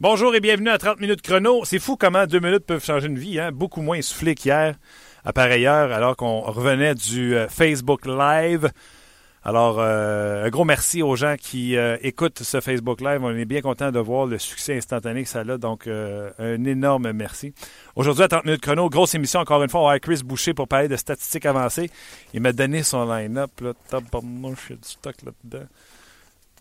Bonjour et bienvenue à 30 minutes chrono. C'est fou comment deux minutes peuvent changer une vie, hein? Beaucoup moins soufflé qu'hier, à pareille heure, alors qu'on revenait du euh, Facebook Live. Alors, euh, un gros merci aux gens qui euh, écoutent ce Facebook Live. On est bien content de voir le succès instantané que ça a. Donc, un énorme merci. Aujourd'hui, à 30 minutes chrono, grosse émission encore une fois. On va Chris Boucher pour parler de statistiques avancées. Il m'a donné son line-up. Là, du stock là-dedans.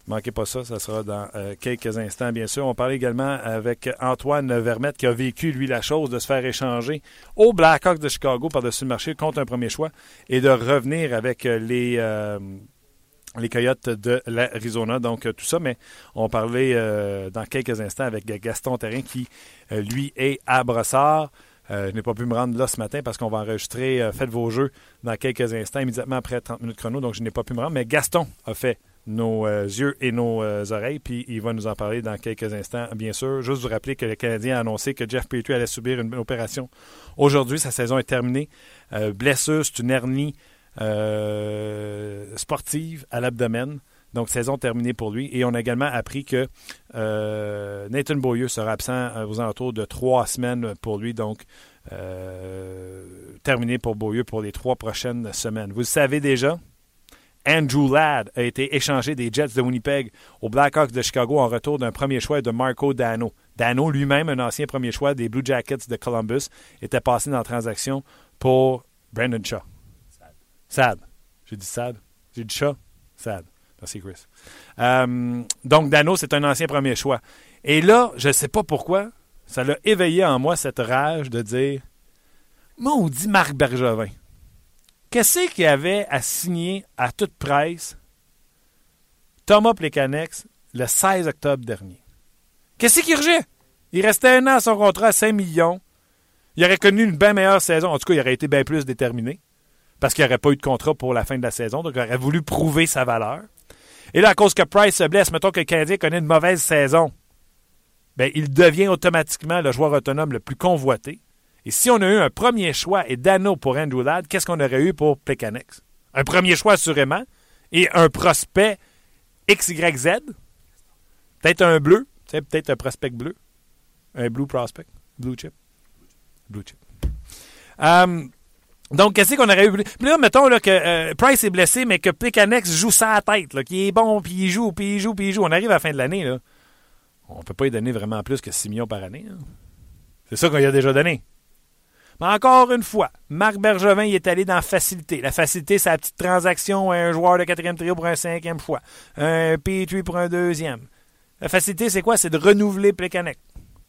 Manquez pas ça, ça sera dans euh, quelques instants, bien sûr. On parlait également avec Antoine Vermette qui a vécu, lui, la chose de se faire échanger au Blackhawks de Chicago par-dessus le marché contre un premier choix et de revenir avec euh, les, euh, les Coyotes de l'Arizona. Donc, tout ça, mais on parlait dans quelques instants avec Gaston Terrain qui, lui, est à Brossard. je n'ai pas pu me rendre là ce matin parce qu'on va enregistrer Faites vos jeux dans quelques instants, immédiatement après 30 minutes chrono, donc je n'ai pas pu me rendre. Mais Gaston a fait nos euh, yeux et nos euh, oreilles, puis il va nous en parler dans quelques instants, bien sûr. Juste vous rappeler que le Canadien a annoncé que Jeff Petrie allait subir une opération aujourd'hui. Sa saison est terminée. Euh, blessure, c'est une hernie sportive à l'abdomen. Donc, saison terminée pour lui. Et on a également appris que Nathan Beaulieu sera absent aux alentours de trois semaines pour lui. Donc, terminé pour Beaulieu pour les trois prochaines semaines. Vous le savez déjà, Andrew Ladd a été échangé des Jets de Winnipeg aux Blackhawks de Chicago en retour d'un premier choix de Marco Dano. Dano, lui-même, un ancien premier choix des Blue Jackets de Columbus, était passé dans la transaction pour Brandon Shaw. Sad. Sad. J'ai dit sad. J'ai dit Shaw. Sad. Merci, Chris. Euh, donc, Dano, c'est un ancien premier choix. Et là, je ne sais pas pourquoi, ça l'a éveillé en moi cette rage de dire Maudit Marc Bergevin. Qu'est-ce qu'il avait à signer à toute presse? Thomas Plekanex le 16 octobre dernier? Qu'est-ce qu'il urgeait? Il restait un an à son contrat à 5 millions. Il aurait connu une bien meilleure saison. En tout cas, il aurait été bien plus déterminé parce qu'il n'y aurait pas eu de contrat pour la fin de la saison. Donc, il aurait voulu prouver sa valeur. Et là, à cause que Price se blesse, mettons que le Canadien connaît une mauvaise saison, bien, il devient automatiquement le joueur autonome le plus convoité. Et si on a eu un premier choix et Dano pour Andrew Ladd, qu'est-ce qu'on aurait eu pour Plekanex? Un premier choix assurément et un prospect XYZ. Peut-être un bleu, peut-être un prospect bleu. Un blue prospect, blue chip. Blue chip. Um, donc, qu'est-ce qu'on aurait eu? Puis là, mettons là, que euh, Price est blessé, mais que Plekanex joue sa tête, qu'il est bon, puis il joue, puis il joue, puis il joue. On arrive à la fin de l'année. Là. On ne peut pas y donner vraiment plus que 6 millions par année. C'est ça qu'on y a déjà donné. Mais encore une fois, Marc Bergevin il est allé dans facilité. La facilité, c'est la petite transaction, un joueur de quatrième trio pour un cinquième choix, un P3 pour un deuxième. La facilité, c'est quoi? C'est de renouveler Plekanec.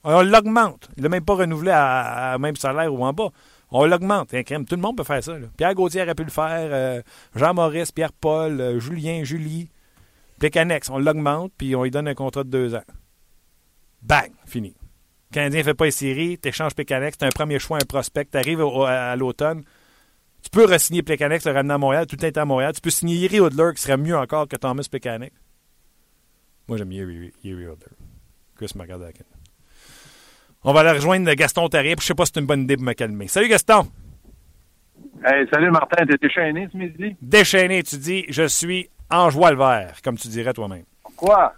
On l'augmente. Il n'a même pas renouvelé à, même salaire ou en bas. On l'augmente. Tout le monde peut faire ça. Pierre Gauthier aurait pu le faire. Euh, Jean-Maurice, Pierre-Paul, euh, Julien, Julie. Plecanex, on l'augmente, puis on lui donne un contrat de deux ans. Bang! Fini. Le Canadien ne fait pas les séries, tu échanges Pécanex, tu as un premier choix, un prospect, tu arrives à, l'automne. Tu peux re-signer Pécanex, le ramener à Montréal, tout est à Montréal. Tu peux signer Yeri Odler, qui serait mieux encore que Thomas Pécanex. Moi, j'aime Yeri, Yeri Odler. Chris McAdakin. On va aller rejoindre Gaston puis je sais pas si c'est une bonne idée pour me calmer. Salut Gaston! Hey, salut Martin, t'es déchaîné ce midi? Déchaîné, tu dis, je suis en joie le vert, comme tu dirais toi-même. Quoi?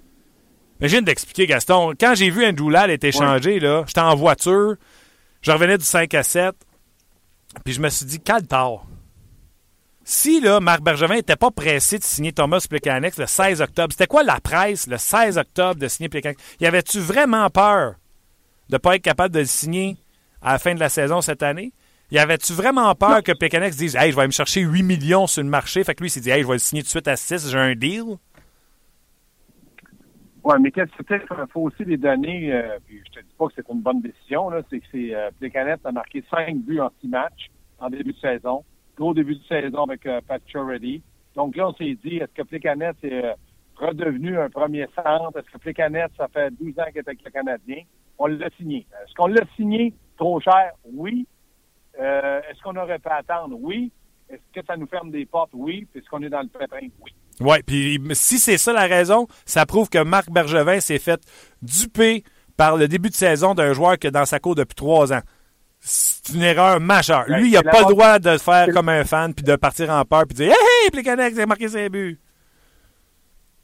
Imagine d'expliquer, Gaston. Quand j'ai vu Andrew Ladd être échangé, là, j'étais en voiture, je revenais du 5 à 7, puis je me suis dit, quel tard. Si là, Marc Bergevin n'était pas pressé de signer Thomas Plekanec le 16 octobre, c'était quoi la presse le 16 octobre de signer Plekanec? Y avait-tu vraiment peur de ne pas être capable de le signer à la fin de la saison cette année? Y avait-tu vraiment peur que Plekanec dise Hey, je vais aller me chercher 8 millions sur le marché? Fait que lui, il s'est dit Hey, je vais le signer tout de suite à 6, j'ai un deal. Oui, mais qu'est-ce que c'est qu'il faut aussi les donner, euh, puis je te dis pas que c'est une bonne décision, là, c'est que c'est euh, a marqué cinq buts en six matchs en début de saison. Gros début de saison avec euh, Pat Donc là, on s'est dit, est-ce que Plécanet est euh, redevenu un premier centre? Est-ce que Plécanet, ça fait 12 ans qu'il est avec le Canadien? On l'a signé. Est-ce qu'on l'a signé trop cher? Oui. est-ce qu'on aurait pu attendre? Oui. Est-ce que ça nous ferme des portes? Oui. Est-ce qu'on est dans le pétrin? Oui. Oui, puis si c'est ça la raison, ça prouve que Marc Bergevin s'est fait duper par le début de saison d'un joueur qui est dans sa cour depuis trois ans. C'est une erreur majeure. Lui, il n'a pas le droit de faire comme un fan puis de partir en peur puis de dire Hey, hey, Plekanec, a marqué ses buts.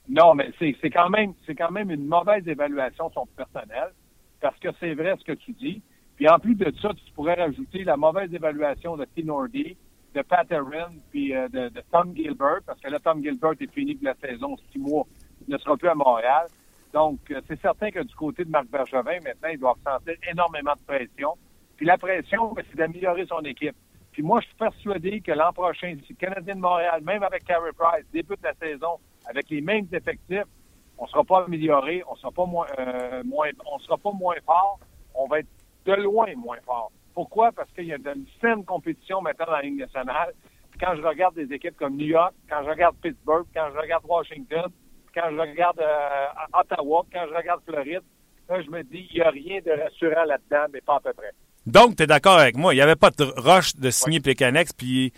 Non, mais c'est quand même c'est quand même une mauvaise évaluation son personnel. parce que c'est vrai ce que tu dis. Puis en plus de ça, tu pourrais rajouter la mauvaise évaluation de T. Nordy, de Pat Aaron, puis euh, de, Tom Gilbert, parce que là, Tom Gilbert est fini pour la saison, six mois, il ne sera plus à Montréal. Donc, euh, c'est certain que du côté de Marc Bergevin, maintenant, il doit ressentir énormément de pression. Puis la pression, ben, c'est d'améliorer son équipe. Puis moi, je suis persuadé que l'an prochain, si le Canadien de Montréal, même avec Carey Price, débute la saison avec les mêmes effectifs, on ne sera pas amélioré, on sera pas moins, euh, moins, on sera pas moins fort, on va être de loin moins fort. Pourquoi? Parce qu'il y a une saine compétition maintenant dans la Ligue nationale. quand je regarde des équipes comme New York, quand je regarde Pittsburgh, quand je regarde Washington, quand je regarde euh, Ottawa, quand je regarde Floride, là, je me dis, il n'y a rien de rassurant là-dedans, mais pas à peu près. Donc, tu es d'accord avec moi. Il n'y avait pas de rush de signer oui. puis...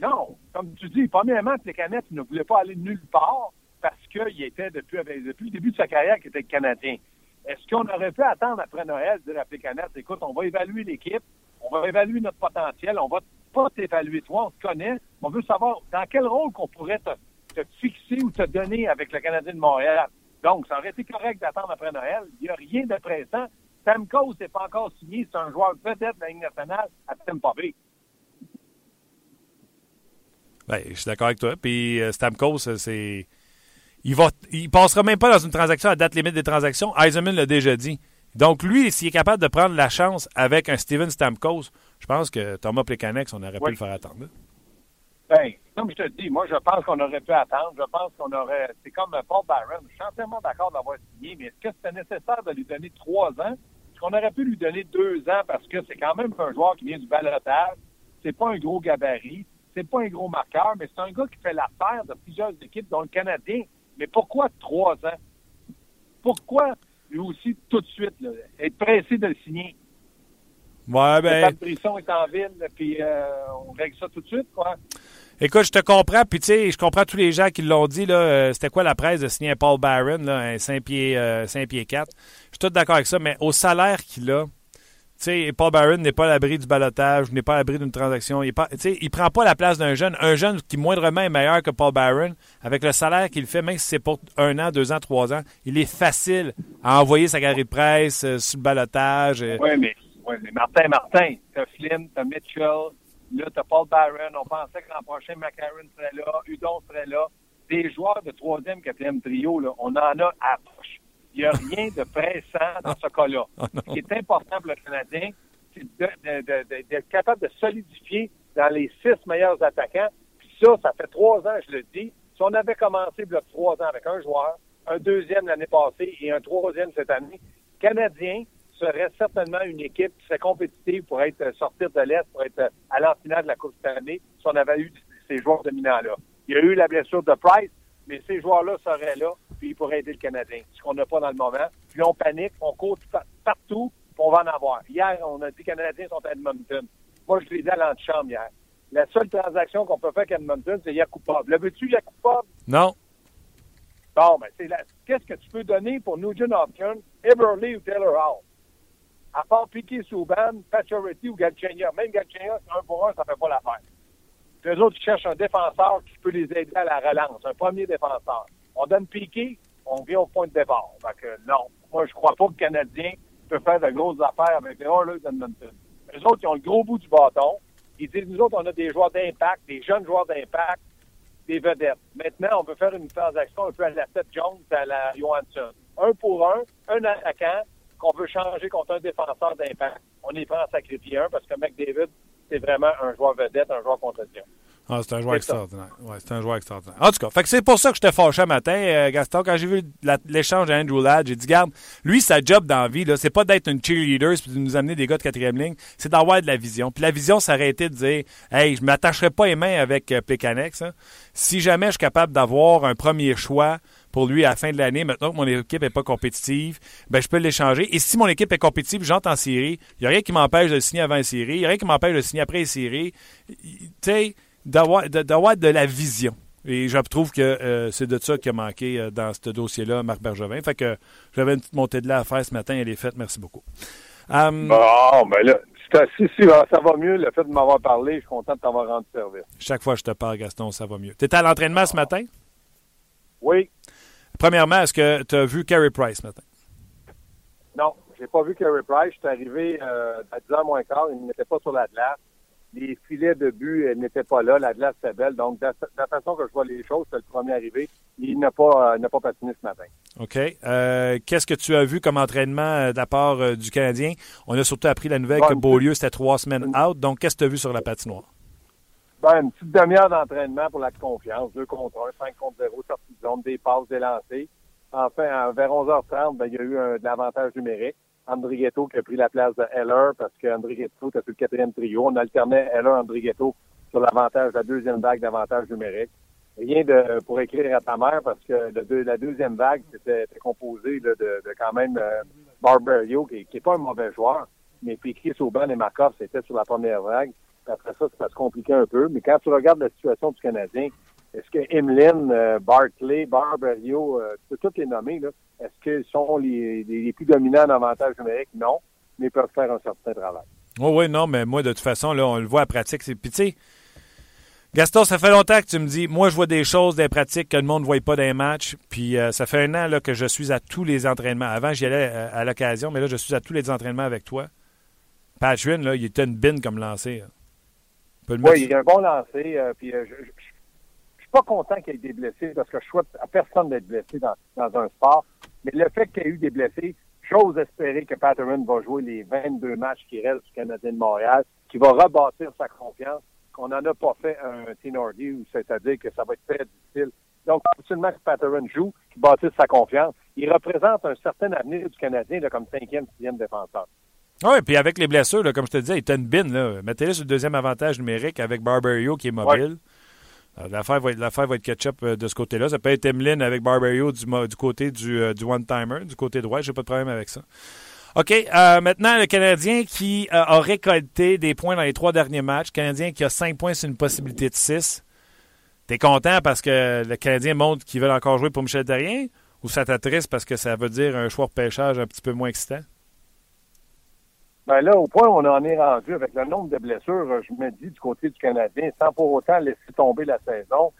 Non. Comme tu dis, premièrement, Plekanex ne voulait pas aller nulle part parce qu'il était depuis, depuis le début de sa carrière qu'il était Canadien. Est-ce qu'on aurait pu attendre après Noël, dire à Plekanex, écoute, on va évaluer l'équipe, on va évaluer notre potentiel, on va pas t'évaluer toi, on te connaît, on veut savoir dans quel rôle qu'on pourrait te, fixer ou te donner avec le Canadien de Montréal. Donc, ça aurait été correct d'attendre après Noël. Il n'y a rien de pressant. Stamkos n'est pas encore signé. C'est un joueur peut-être de la Ligue nationale à Tampa Bay. Ben, je suis d'accord avec toi. Puis euh, Stamkos, c'est. Il va, il passera même pas dans une transaction à date limite des transactions. Eisenman l'a déjà dit. Donc, lui, s'il est capable de prendre la chance avec un Steven Stamkos, je pense que Thomas Plekanex, on aurait pu le faire attendre. Ben, comme je te dis, moi, je pense qu'on aurait pu attendre. Je pense qu'on aurait. C'est comme Paul Byron. Je suis entièrement d'accord d'avoir signé, mais est-ce que c'était nécessaire de lui donner trois ans? Est-ce qu'on aurait pu lui donner deux ans parce que c'est quand même un joueur qui vient du balotage? C'est pas un gros gabarit. C'est pas un gros marqueur, mais c'est un gars qui fait l'affaire de plusieurs équipes, dont le Canadien. Mais pourquoi trois ans? Pourquoi lui aussi tout de suite, là, être pressé de le signer? Ouais, ben. Le Brisson est en ville, puis euh, on règle ça tout de suite, quoi. Écoute, je te comprends, puis tu sais, je comprends tous les gens qui l'ont dit, là, euh, c'était quoi la presse de signer un Paul Barron, là, un 5 pieds, euh, 5 pieds 4. Je suis tout d'accord avec ça, mais au salaire qu'il a, Paul Barron n'est pas à l'abri du balotage, n'est pas à l'abri d'une transaction. Il ne prend pas la place d'un jeune. Un jeune qui moindrement est meilleur que Paul Barron, avec le salaire qu'il fait, même si c'est pour un an, deux ans, trois ans, il est facile à envoyer sa galerie de presse euh, sur le balotage. Oui, mais, ouais, mais Martin, Martin, t'as Flynn, t'as Mitchell, là, t'as Paul Barron. On pensait que l'an prochain, McLaren serait là, Udon serait là. Des joueurs de troisième, quatrième trio, là, on en a à. Il n'y a rien de pressant dans ce cas-là. Oh Ce qui est important pour le Canadien, c'est d'être capable de solidifier dans les six meilleurs attaquants. Puis ça, ça fait trois ans, je le dis. Si on avait commencé le trois ans avec un joueur, un deuxième l'année passée et un troisième cette année, Canadien serait certainement une équipe qui serait compétitive pour être sortir de l'Est, pour être à l'enfinale de la Coupe cette année, si on avait eu ces joueurs dominants-là. Il y a eu la blessure de Price, mais ces joueurs-là seraient là, puis ils pourraient aider le Canadien, ce qu'on n'a pas dans le moment. Puis on panique, on court partout, puis on va en avoir. Hier, on a dit que les Canadiens sont à Edmonton. Moi, je l'ai dit à l'antichambre hier. La seule transaction qu'on peut faire avec Edmonton, c'est Yakupov. Le veux-tu, Yakupov? Non. Bon, ben, c'est la... qu'est-ce que tu peux donner pour Nugent Hopkins, Everly ou Taylor Hall? À part Piquet Souban, Pacioretty ou Galchenia. Même Galchenia, un pour un, ça fait pas l'affaire. Les autres cherchent un défenseur qui peut les aider à la relance, un premier défenseur. On donne Piqué, on vient au point de départ. Donc, non, moi, je crois pas que le Canadien peut faire de grosses affaires avec les Oilers d'Edmonton. Les autres, ils ont le gros bout du bâton. Ils disent, nous autres, on a des joueurs d'impact, des jeunes joueurs d'impact, des vedettes. Maintenant, on veut faire une transaction un peu à la Seth Jones, à la Johansson. Un pour un, un attaquant qu'on veut changer contre un défenseur d'impact. On y prend à sacrifier un parce que McDavid, c'est vraiment un joueur vedette, un joueur contre-tion. Ah, c'est un joueur extraordinaire. Ouais, c'est un joueur extraordinaire. En tout cas, fait que c'est pour ça que j'étais fâché matin, euh, Gaston. Quand j'ai vu l'échange d'Andrew Ladd, j'ai dit, garde, lui, sa job dans la vie, là, c'est pas d'être une cheerleader puis de nous amener des gars de quatrième ligne, c'est d'avoir de la vision. Puis la vision, ça aurait été de dire, hey, je m'attacherai pas les mains avec euh, Plekanex. Hein. Si jamais je suis capable d'avoir un premier choix pour lui à la fin de l'année, maintenant que mon équipe n'est pas compétitive, ben je peux l'échanger. Et si mon équipe est compétitive, j'entre en série, il n'y a rien qui m'empêche de le signer avant la série, il n'y a rien qui m'empêche de le signer après la série. Tu sais, d'avoir de, de la vision. Et je trouve que euh, c'est de ça qui a manqué euh, dans ce dossier-là, Marc Bergevin. Fait que j'avais une petite montée de lait à faire ce matin, elle est faite. Merci beaucoup. Um, bon, ben là, si, si, ça va mieux, le fait de m'avoir parlé, je suis content de t'avoir rendu service. Chaque fois que je te parle, Gaston, ça va mieux. Tu étais à l'entraînement ce matin? Oui. Premièrement, est-ce que tu as vu Carey Price ce matin? Non, j'ai pas vu Carey Price. Je suis arrivé euh, à 10h moins quart. Il n'était pas sur la glace. Les filets de but euh, n'étaient pas là. La glace était belle. Donc, de la façon que je vois les choses, c'est le premier arrivé. Il n'a pas, n'a pas patiné ce matin. OK. Qu'est-ce que tu as vu comme entraînement de la part du Canadien? On a surtout appris la nouvelle que Beaulieu, c'était trois semaines out. Donc, qu'est-ce que tu as vu sur la patinoire? Ben, une petite demi-heure d'entraînement pour la confiance. Deux contre un, cinq contre zéro, sortie de zone, des passes, des lancers. Enfin, vers 11h30, ben, il y a eu un, de l'avantage numérique. Andrighetto qui a pris la place de Heller parce qu'Andrighetto était sur le quatrième trio. On alternait Heller-Andrighetto sur l'avantage, la deuxième vague d'avantage numérique. Rien de pour écrire à ta mère parce que la deuxième vague était, composée de, quand même euh, Barberio, qui n'est pas un mauvais joueur, mais puis Chris Auban et Markov, c'était sur la première vague. Après ça, ça se compliquait un peu. Mais quand tu regardes la situation du Canadien, est-ce que Emlyn, euh, Barclay, Barberio, euh, tu peux tous les nommer, là, est-ce qu'ils sont les, les, plus dominants en avantage numérique? Non, mais ils peuvent faire un certain travail. Oh oui, non, mais moi, de toute façon, là, on le voit à pratique. Puis, tu sais, Gaston, ça fait longtemps que tu me dis, moi, je vois des choses, des pratiques que le monde ne voit pas dans les matchs. Puis, euh, ça fait un an là, que je suis à tous les entraînements. Avant, j'y allais à, l'occasion, mais là, je suis à tous les entraînements avec toi. Patrin, là, il était une bine comme lancé. Oui, il a un bon lancer. puis, je, pas content qu'il y ait des blessés parce que je souhaite à personne d'être blessé dans, dans, un sport. Mais le fait qu'il y ait eu des blessés, j'ose espérer que Patterson va jouer les 22 matchs qui restent du Canadien de Montréal, qui va rebâtir sa confiance, qu'on n'en a pas fait un Tenordi, c'est-à-dire que ça va être très difficile. Donc, absolument que Patterson joue, qui bâtisse sa confiance. Il représente un certain avenir du Canadien là, comme cinquième, sixième défenseur. Oui, puis avec les blessures, là, comme je te disais, il était une bine. Mettez-le sur le deuxième avantage numérique avec Barberio qui est mobile. L'affaire va, va être ketchup euh, de ce côté-là. Ça peut être Emeline avec Barbario du, côté du, euh, du one-timer, du côté droit. J'ai pas de problème avec ça. OK. maintenant, le Canadien qui a récolté des points dans les trois derniers matchs. Canadien qui a cinq points sur une possibilité de six. T'es content parce que le Canadien montre qu'ils veulent encore jouer pour Michel Terrien? Ou ça t'attriste parce que ça veut dire un choix de pêchage un petit peu moins excitant? Ben là, au point où on en est rendu avec le nombre de blessures, je me dis du côté du Canadien, sans pour autant laisser tomber la saison,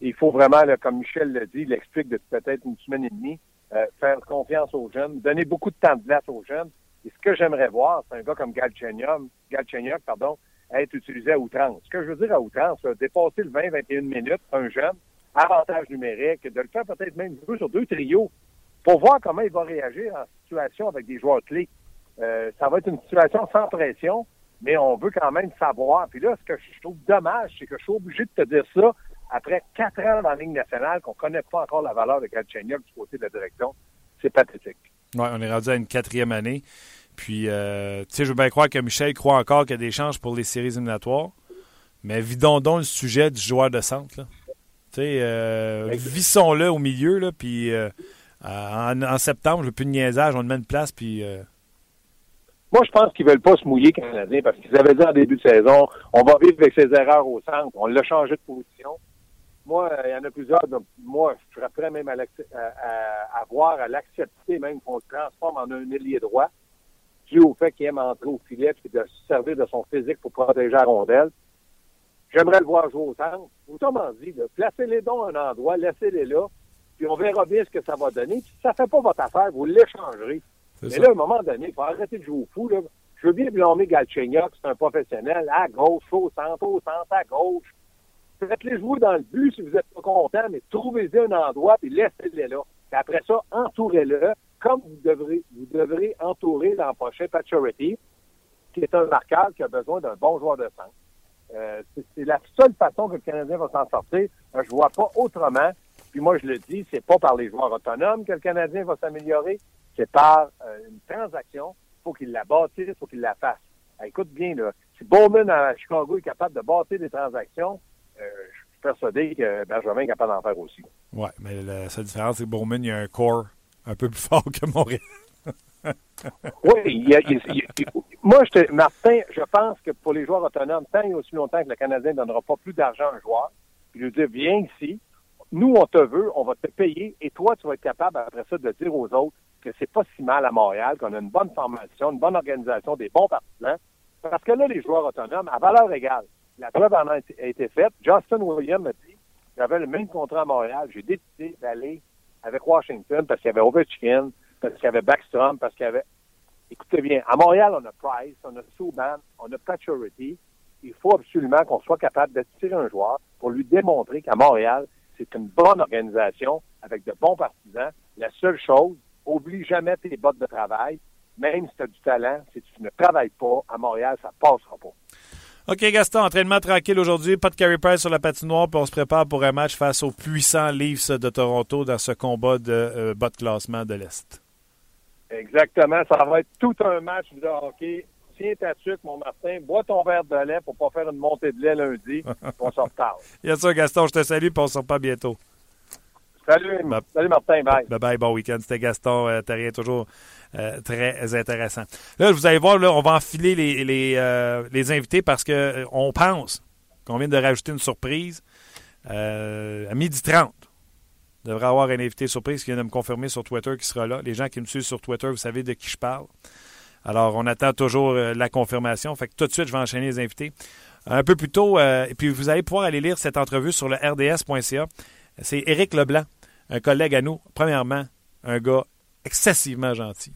il faut vraiment, comme Michel l'a dit, il l'explique depuis peut-être une semaine et demie, euh, faire confiance aux jeunes, donner beaucoup de temps de place aux jeunes. Et ce que j'aimerais voir, c'est un gars comme Galchenyuk, pardon, être utilisé à outrance. Ce que je veux dire à outrance, dépasser le 20-21 minutes, un jeune, avantage numérique, de le faire peut-être même jouer sur deux trios pour voir comment il va réagir en situation avec des joueurs clés. Euh, ça va être une situation sans pression, mais on veut quand même savoir. Puis là, ce que je trouve dommage, c'est que je suis obligé de te dire ça après quatre ans dans la ligne nationale qu'on ne connaît pas encore la valeur de Galchenyuk du côté de la direction. C'est pathétique. Oui, on est rendu à une quatrième année. Puis, euh, tu sais, je veux bien croire que Michel croit encore qu'il y a des chances pour les séries éliminatoires. Mais vidons donc le sujet du joueur de centre. Tu sais, euh, vissons-le au milieu, là, puis en, septembre, je veux plus de niaisage, on le met une place, puis moi, je pense qu'ils veulent pas se mouiller, Canadiens, parce qu'ils avaient dit en début de saison, on va vivre avec ses erreurs au centre. On l'a changé de position. Moi, il y en a plusieurs. Donc, moi, je serais prêt même à, à, voir, à l'accepter même qu'on se transforme en un ailier droit, dû au fait qu'il aime entrer au filet et de se servir de son physique pour protéger la rondelle. J'aimerais le voir jouer au centre. Autrement dit, placez les dons à un endroit, laissez-les là, puis on verra bien ce que ça va donner. Puis si ça fait pas votre affaire, vous l'échangerez. Mais là, à un moment donné, il faut arrêter de jouer au fou. Là. Je veux bien blâmer Galchenyuk, c'est un professionnel, à gauche, au centre, au centre, à gauche. Faites-les jouer dans le but si vous n'êtes pas content, mais trouvez-y un endroit et laissez-les là. Et après ça, entourez-le comme vous devrez, vous devrez entourer l'an prochain Paturity, qui est un marqueur qui a besoin d'un bon joueur de centre. Euh, c'est la seule façon que le Canadien va s'en sortir. Euh, je vois pas autrement. Puis moi, je le dis, c'est pas par les joueurs autonomes que le Canadien va s'améliorer, c'est par euh, une transaction. Il faut qu'il la bâtisse, il faut qu'il la fasse. écoute bien, là, si Bowman à Chicago est capable de bâtir des transactions, euh, je suis persuadé que Benjamin est capable d'en faire aussi. Oui, mais la seule différence, c'est que Bowman, il y a un corps un peu plus fort que Montréal. oui, il y a, moi, je Martin, je pense que pour les joueurs autonomes, tant et aussi longtemps que le Canadien ne donnera pas plus d'argent à un joueur, puis lui dire, viens ici, nous, on te veut, on va te payer, et toi, tu vas être capable, après ça, de dire aux autres, que c'est pas si mal à Montréal, qu'on a une bonne formation, une bonne organisation, des bons partisans. Parce que là, les joueurs autonomes, à valeur égale, la preuve en a été faite. Justin Williams m'a dit, j'avais le même contrat à Montréal, j'ai décidé d'aller avec Washington parce qu'il y avait Ovechkin, parce qu'il y avait Backstrom, parce qu'il y avait... écoutez bien, à Montréal, on a Price, on a Subban, on a Paturity. Il faut absolument qu'on soit capable d'attirer un joueur pour lui démontrer qu'à Montréal, c'est une bonne organisation avec de bons partisans. La seule chose, oublie jamais tes bottes de travail. Même si tu as du talent, si tu ne travailles pas, à Montréal, ça passera pas. OK, Gaston, entraînement tranquille aujourd'hui. Pas de carry price sur la patinoire, puis on se prépare pour un match face aux puissants Leafs de Toronto dans ce combat de euh, bas de classement de l'Est. Exactement. Ça va être tout un match de hockey. Tiens ta suite, mon Martin. Bois ton verre de lait pour pas faire une montée de lait lundi. on s'en reparle. Bien sûr, Gaston, je te salue, puis on se reparle bientôt. Salut, salut Martin, bye. Bye bye, bon week-end. C'était Gaston euh, rien toujours euh, très intéressant. Là, vous allez voir, là, on va enfiler les, les, euh, les invités parce que euh, on pense qu'on vient de rajouter une surprise à midi 30. On devrait avoir un invité surprise qui vient de me confirmer sur Twitter qui sera là. Les gens qui me suivent sur Twitter, vous savez de qui je parle. Alors, on attend toujours la confirmation. Fait que tout de suite, je vais enchaîner les invités. Un peu plus tôt, et puis vous allez pouvoir aller lire cette entrevue sur le rds.ca. C'est Éric Leblanc un collègue à nous. Premièrement, un gars excessivement gentil.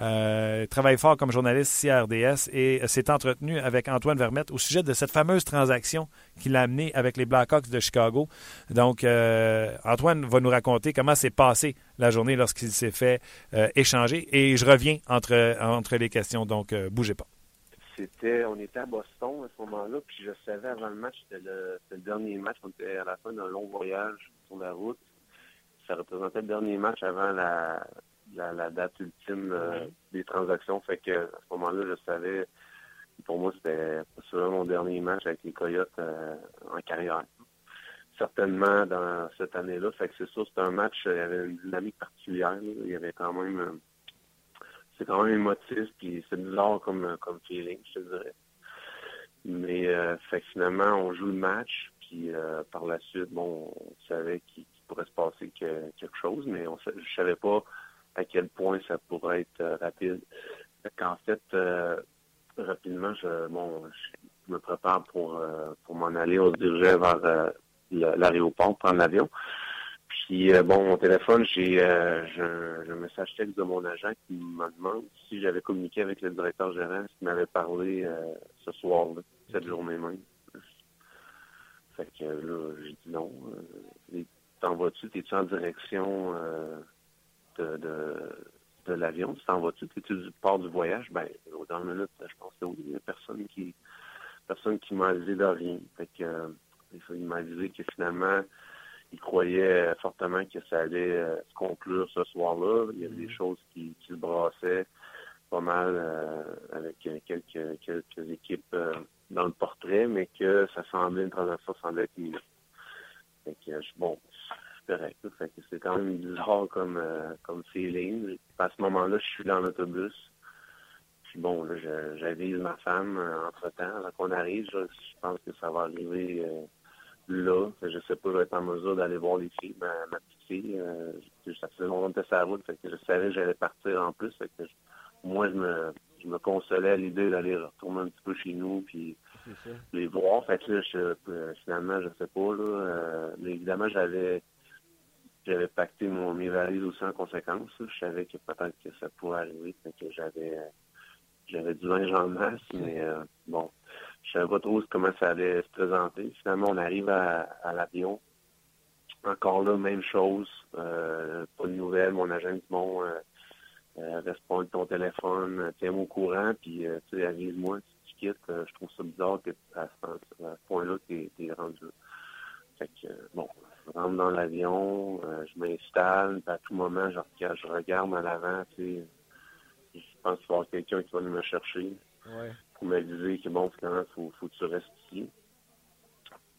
Euh, travaille fort comme journaliste ici RDS et s'est entretenu avec Antoine Vermette au sujet de cette fameuse transaction qu'il a amenée avec les Blackhawks de Chicago. Donc, euh, Antoine va nous raconter comment s'est passé la journée lorsqu'il s'est fait euh, échanger. Et je reviens entre, entre les questions, donc bougez pas. C'était, on était à Boston à ce moment-là, puis je savais avant le match, c'était le, le, dernier match, on était à la fin d'un long voyage sur la route ça représentait le dernier match avant la, la, date ultime euh, des transactions. Fait que à ce moment-là, je savais, pour moi, c'était sûrement mon dernier match avec les Coyotes euh, en carrière. Certainement dans cette année-là. Fait que c'est sûr, c'était un match, il y avait une dynamique particulière. Il y avait quand même euh, c'est quand même émotif, puis c'est bizarre comme, comme feeling, je te dirais. Mais fait finalement, on joue le match, puis par la suite, bon, on savait qu'il pourrait se passer quelque chose, mais on, je ne savais pas à quel point ça pourrait être euh, rapide. En fait, euh, rapidement, je, bon, je me prépare pour, euh, pour m'en aller. On se dirigeait vers l'aéroport, prendre l'avion. Puis, bon, mon téléphone, j'ai un, message texte de mon agent qui me demande si j'avais communiqué avec le directeur gérant qui m'avait parlé ce soir-là, cette journée même. Fait que là, j'ai dit non t'en vas-tu, t'es-tu en direction euh, de, de, de l'avion, tu t'en vas-tu, t'es-tu du port du voyage? Ben, au dernier minute, je pense que oui, il n'y a personne qui personne qui m'a avisé de rien. Fait que euh, il m'a avisé que finalement, il croyait fortement que ça allait euh, se conclure ce soir-là. Il y avait des mm-hmm. choses qui, qui se brassaient pas mal avec quelques, quelques équipes dans le portrait, mais que ça semblait une transaction semblait être mise. Fait que, bon, correct. Fait que c'est quand même bizarre comme, euh, comme feeling. À ce moment-là, je suis dans l'autobus. Puis bon, là, j'avise ma femme euh, entre-temps. Avant qu'on arrive, je, pense que ça va arriver euh, là. Je sais pas, je vais être en mesure d'aller voir les filles, ma, ma petite fille. Euh, ça faisait longtemps que sa route, fait que je savais que j'allais partir en plus. Fait que moi, je me, je me consolais à l'idée d'aller retourner un petit peu chez nous, puis les voir. Fait que là, je, finalement, je sais pas, là. mais évidemment, j'avais j'avais pacté mon, mes valises aussi en conséquence. Je savais que peut-être que ça pourrait arriver, que j'avais j'avais du linge en masse, mais euh, bon, je savais pas trop comment ça allait se présenter. Finalement, on arrive à, à l'avion. Encore là, même chose. Euh, pas de nouvelles. Mon agent dit bon, euh, euh ton téléphone, tiens-moi au courant, puis tu sais, avise-moi si tu quittes. je trouve ça bizarre que à ce, point-là, tu es, rendu. Fait que, bon, je rentre dans l'avion, euh, je m'installe, puis à tout moment, je regarde, je regarde en avant, tu sais, je pense qu'il va y avoir quelqu'un qui va venir me chercher ouais. pour m'aviser que bon, finalement, faut, faut que tu restes ici.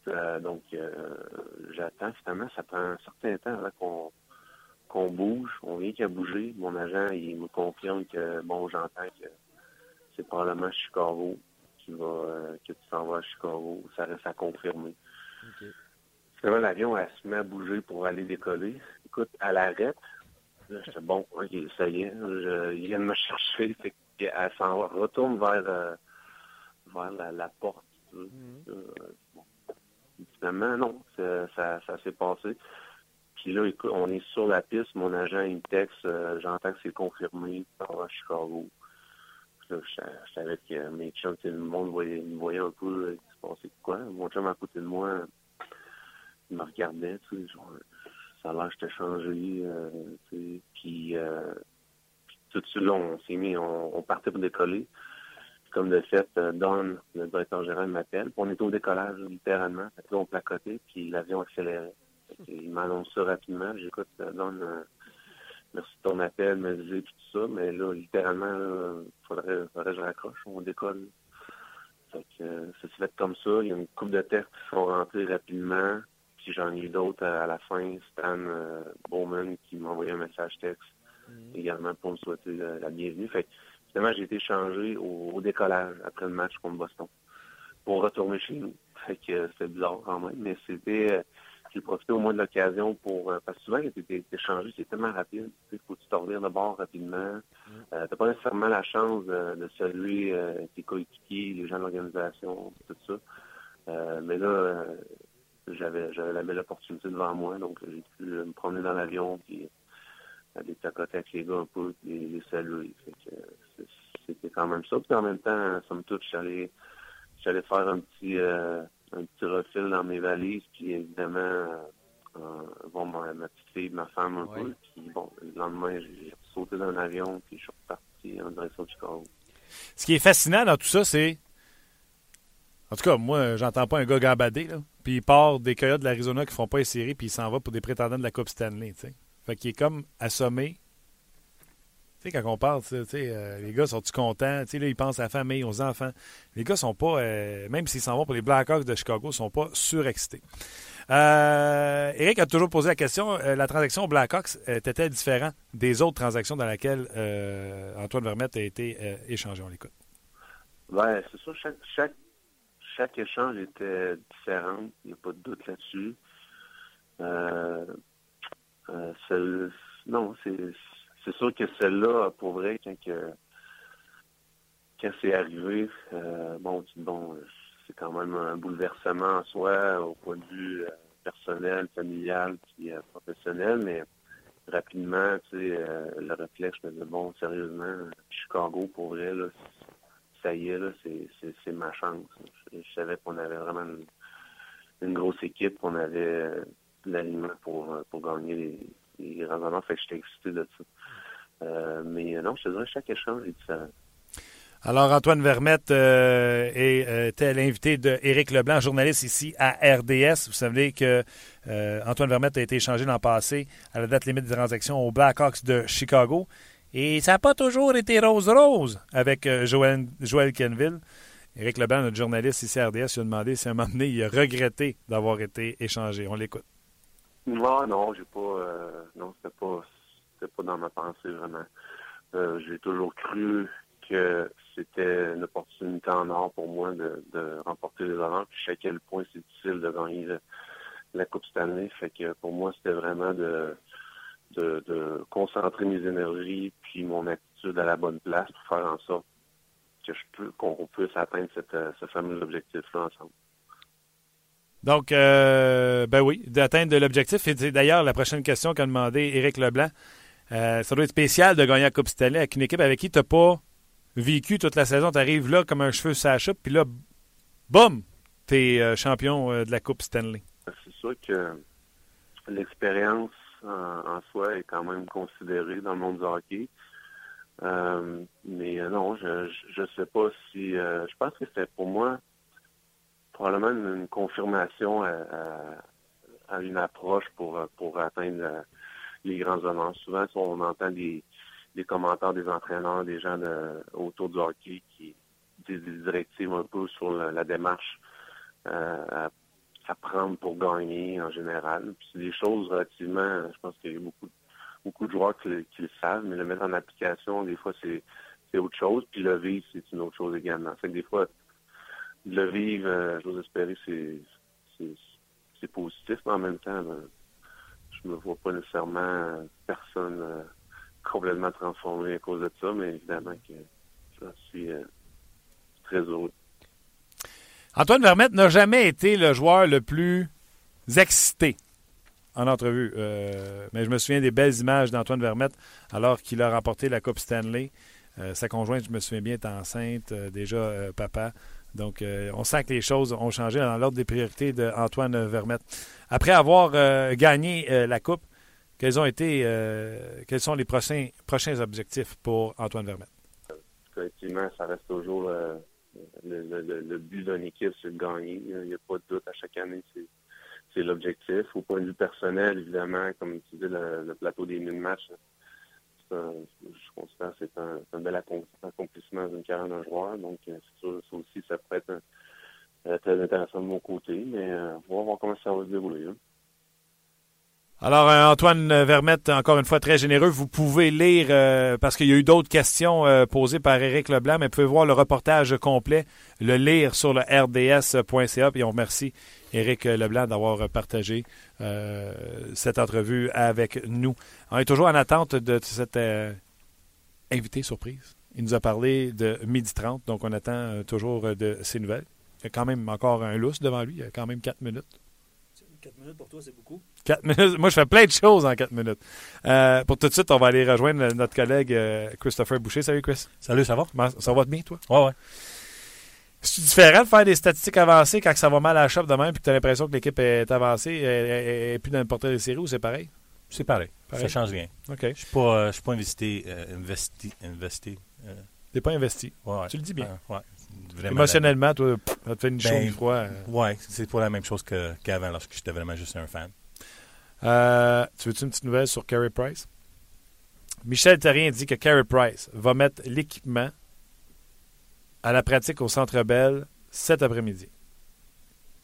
Euh, donc, euh, j'attends. Finalement, ça prend un certain temps qu'on qu'on bouge. On vient qu'à bouger. Mon agent, il me confirme que, bon, j'entends que c'est probablement Chicago qui va, que tu s'en vas à Chicago. Ça reste à confirmer. Finalement, l'avion, elle se met à bouger pour aller décoller. Écoute, à l'arrêt, j'étais bon, ok, ça y est, je, il vient de me chercher. Fait elle s'en retourne vers, euh, vers la, la porte. Mm Finalement, non, ça, ça, s'est passé. Puis là, écoute, on est sur la piste, mon agent, il me texte, euh, j'entends que c'est confirmé par Chicago. je, savais que mes chums, le monde voyait, me voyait un peu qui se passait quoi? Mon chum à côté de moi, il me regardait, tu sais, genre, ça a l'air que changé, euh, puis, euh, tout de suite, là, on s'est mis, on, partait pour décoller. Comme de fait, euh, Don, le directeur général, m'appelle. On était au décollage, littéralement. Fait là, on placotait, puis l'avion accélérait. Il m'annonce ça rapidement. J'écoute, Don, merci de ton appel, me disait tout ça, mais là, littéralement, il faudrait, faudrait, que je raccroche, on décolle. Fait que, ça s'est fait comme ça. Il y a une coupe de tests qui sont rentrés rapidement. Puis j'en ai eu d'autres à, la fin. Stan euh, Bowman qui m'a envoyé un message texte mhm. également pour me souhaiter la, bienvenue. Fait finalement, j'ai été changé au, décollage après le match contre Boston pour retourner chez nous. Fait que c'était bizarre quand même, mais c'était euh, j'ai profité au moins de l'occasion pour euh, parce que souvent quand tu changé, c'est tellement rapide. Il faut que tu te reviennes de bord rapidement? Mhm. Tu n'as pas nécessairement la chance de, saluer tes coéquipiers, les gens de l'organisation, tout ça. mais là, j'avais j'avais la belle opportunité devant moi, donc j'ai pu me promener dans l'avion puis aller tacoter avec les gars un peu, et les saluer. C'était quand même ça. Puis en même temps, somme toute, j'allais j'allais faire un petit euh, un petit refil dans mes valises, puis évidemment euh, bon ma, petite fille, ma femme un peu. Puis bon, le lendemain, j'ai sauté dans l'avion, puis je suis reparti en direction de Chicago. Ce qui est fascinant dans tout ça, c'est en tout cas, moi, j'entends pas un gars gambader, là. Puis il part des Coyotes de l'Arizona qui font pas les séries, puis il s'en va pour des prétendants de la Coupe Stanley, tu sais. Fait qu'il est comme assommé. Tu sais, quand on parle, euh, les gars sont-ils contents? Là, ils pensent à la famille, aux enfants. Les gars sont pas, euh, même s'ils s'en vont pour les Blackhawks de Chicago, sont pas surexcités. Euh, Eric a toujours posé la question, la transaction Blackhawks était-elle différente des autres transactions dans lesquelles Antoine Vermette a été échangé? On l'écoute. Ouais, c'est. Chaque, chaque chaque échange était différent, il n'y a pas de doute là-dessus. Euh, euh, non, c'est sûr que celle-là, pour vrai, quand, c'est arrivé, euh, bon, bon, c'est quand même un bouleversement en soi, au point de vue personnel, familial, puis professionnel, mais rapidement, tu sais, le réflexe, je me disais, bon, sérieusement, Chicago, pour vrai, là, ça y est, c'est ma chance. Je, savais qu'on avait vraiment une, grosse équipe, qu'on avait euh, l'aliment pour, euh, pour gagner les, les rendements. Fait que j'étais excité de ça. Euh, mais non, je te dirais, chaque échange est différent. Alors, Antoine Vermette était l'invité d'Éric Leblanc, journaliste ici à RDS. Vous savez que Antoine Vermette a été échangé l'an passé à la date limite des transactions aux Blackhawks de Chicago. Et ça n'a pas toujours été rose-rose avec euh, Joël, Joël Kenville. Éric Leblanc, notre journaliste ici à RDS, a demandé si à un moment donné, il a regretté d'avoir été échangé. On l'écoute. Non, non, j'ai pas. Euh, non, c'était pas, pas dans ma pensée vraiment. Euh, j'ai toujours cru que c'était une opportunité en or pour moi de, remporter les honneurs. Puis je sais à quel point c'est difficile de gagner la Coupe Stanley. Fait que pour moi, c'était vraiment de de, concentrer mes énergies puis mon attitude à la bonne place pour faire en sorte que je peux qu'on puisse atteindre cette, euh, ce fameux objectif-là ensemble. Donc, euh, ben oui, d'atteindre l'objectif. Et d'ailleurs, la prochaine question qu'a demandé Éric Leblanc, euh, ça doit être spécial de gagner la Coupe Stanley avec une équipe avec qui tu n'as pas vécu toute la saison. Tu arrives là comme un cheveu sur puis là, boum, tu es champion de la Coupe Stanley. C'est sûr que l'expérience en, soi est quand même considéré dans le monde du hockey. Euh, mais euh, non, je je sais pas si euh, je pense que c'était pour moi probablement une, confirmation à, une approche pour pour atteindre les grands honneurs. Souvent, on entend des, des commentaires des entraîneurs, des gens autour du hockey qui disent des directives un peu sur la, démarche prendre pour gagner en général. Puis c'est des choses relativement, je pense qu'il y a beaucoup, beaucoup de joueurs qui, le savent, mais le mettre en application, des fois, c'est, autre chose. Puis le vivre, c'est une autre chose également. Fait que des fois, le vivre, euh, j'ose espérer, c'est, c'est, positif, mais en même temps, ben, je me vois pas nécessairement personne euh, complètement transformé à cause de ça, mais évidemment que je suis euh, très heureux. Antoine Vermette n'a jamais été le joueur le plus excité en entrevue. Euh, mais je me souviens des belles images d'Antoine Vermette alors qu'il a remporté la Coupe Stanley. sa conjointe, je me souviens bien, est enceinte, déjà papa. Donc, on sent que les choses ont changé dans l'ordre des priorités d'Antoine Vermette. Après avoir gagné la Coupe, quels ont été, quels sont les prochains, prochains objectifs pour Antoine Vermette? Effectivement, ça reste toujours le, but d'une équipe, c'est de gagner. Il n'y a pas de doute à chaque année, c'est l'objectif. Au point de vue personnel, évidemment, comme tu dis, le, plateau des 1000 matchs, je considère que c'est un, bel accomplissement d'une carrière d'un joueur. Donc, euh, c'est sûr, ça aussi, ça pourrait être euh, très intéressant de mon côté. Mais euh, on va voir comment ça va se dérouler. Hein. Alors, euh, Antoine Vermette, encore une fois, très généreux. Vous pouvez lire, euh, parce qu'il y a eu d'autres questions euh, posées par Éric Leblanc, mais vous pouvez voir le reportage complet, le lire sur le rds.ca. Puis on remercie Éric Leblanc d'avoir partagé cette entrevue avec nous. On est toujours en attente de cette invité surprise. Il nous a parlé de midi 30, donc on attend toujours de ses nouvelles. Il y a quand même encore un lousse devant lui, il y a quand même quatre minutes. 4 minutes pour toi, c'est beaucoup. 4 minutes? Moi, je fais plein de choses en 4 minutes. Euh, pour tout de suite, on va aller rejoindre notre collègue euh, Christopher Boucher. Salut, Chris. Salut, ça va? Ça va bien, toi? Ouais, ouais. C'est différent de faire des statistiques avancées quand ça va mal à la shop de même et que tu as l'impression que l'équipe est avancée et, plus dans le portrait des séries ou c'est pareil? C'est pareil. Ça change rien. OK. Je ne suis pas, euh, pas investi. investi, investi T'es pas investi. Ouais, tu le dis bien. ouais. Émotionnellement, toi, ça te fait une ben, froid. Oui, c'est pas la même chose qu'avant lorsque j'étais vraiment juste un fan. Euh, tu veux-tu une petite nouvelle sur Carey Price? Michel Terrien dit que Carey Price va mettre l'équipement à la pratique au Centre Bell cet après-midi.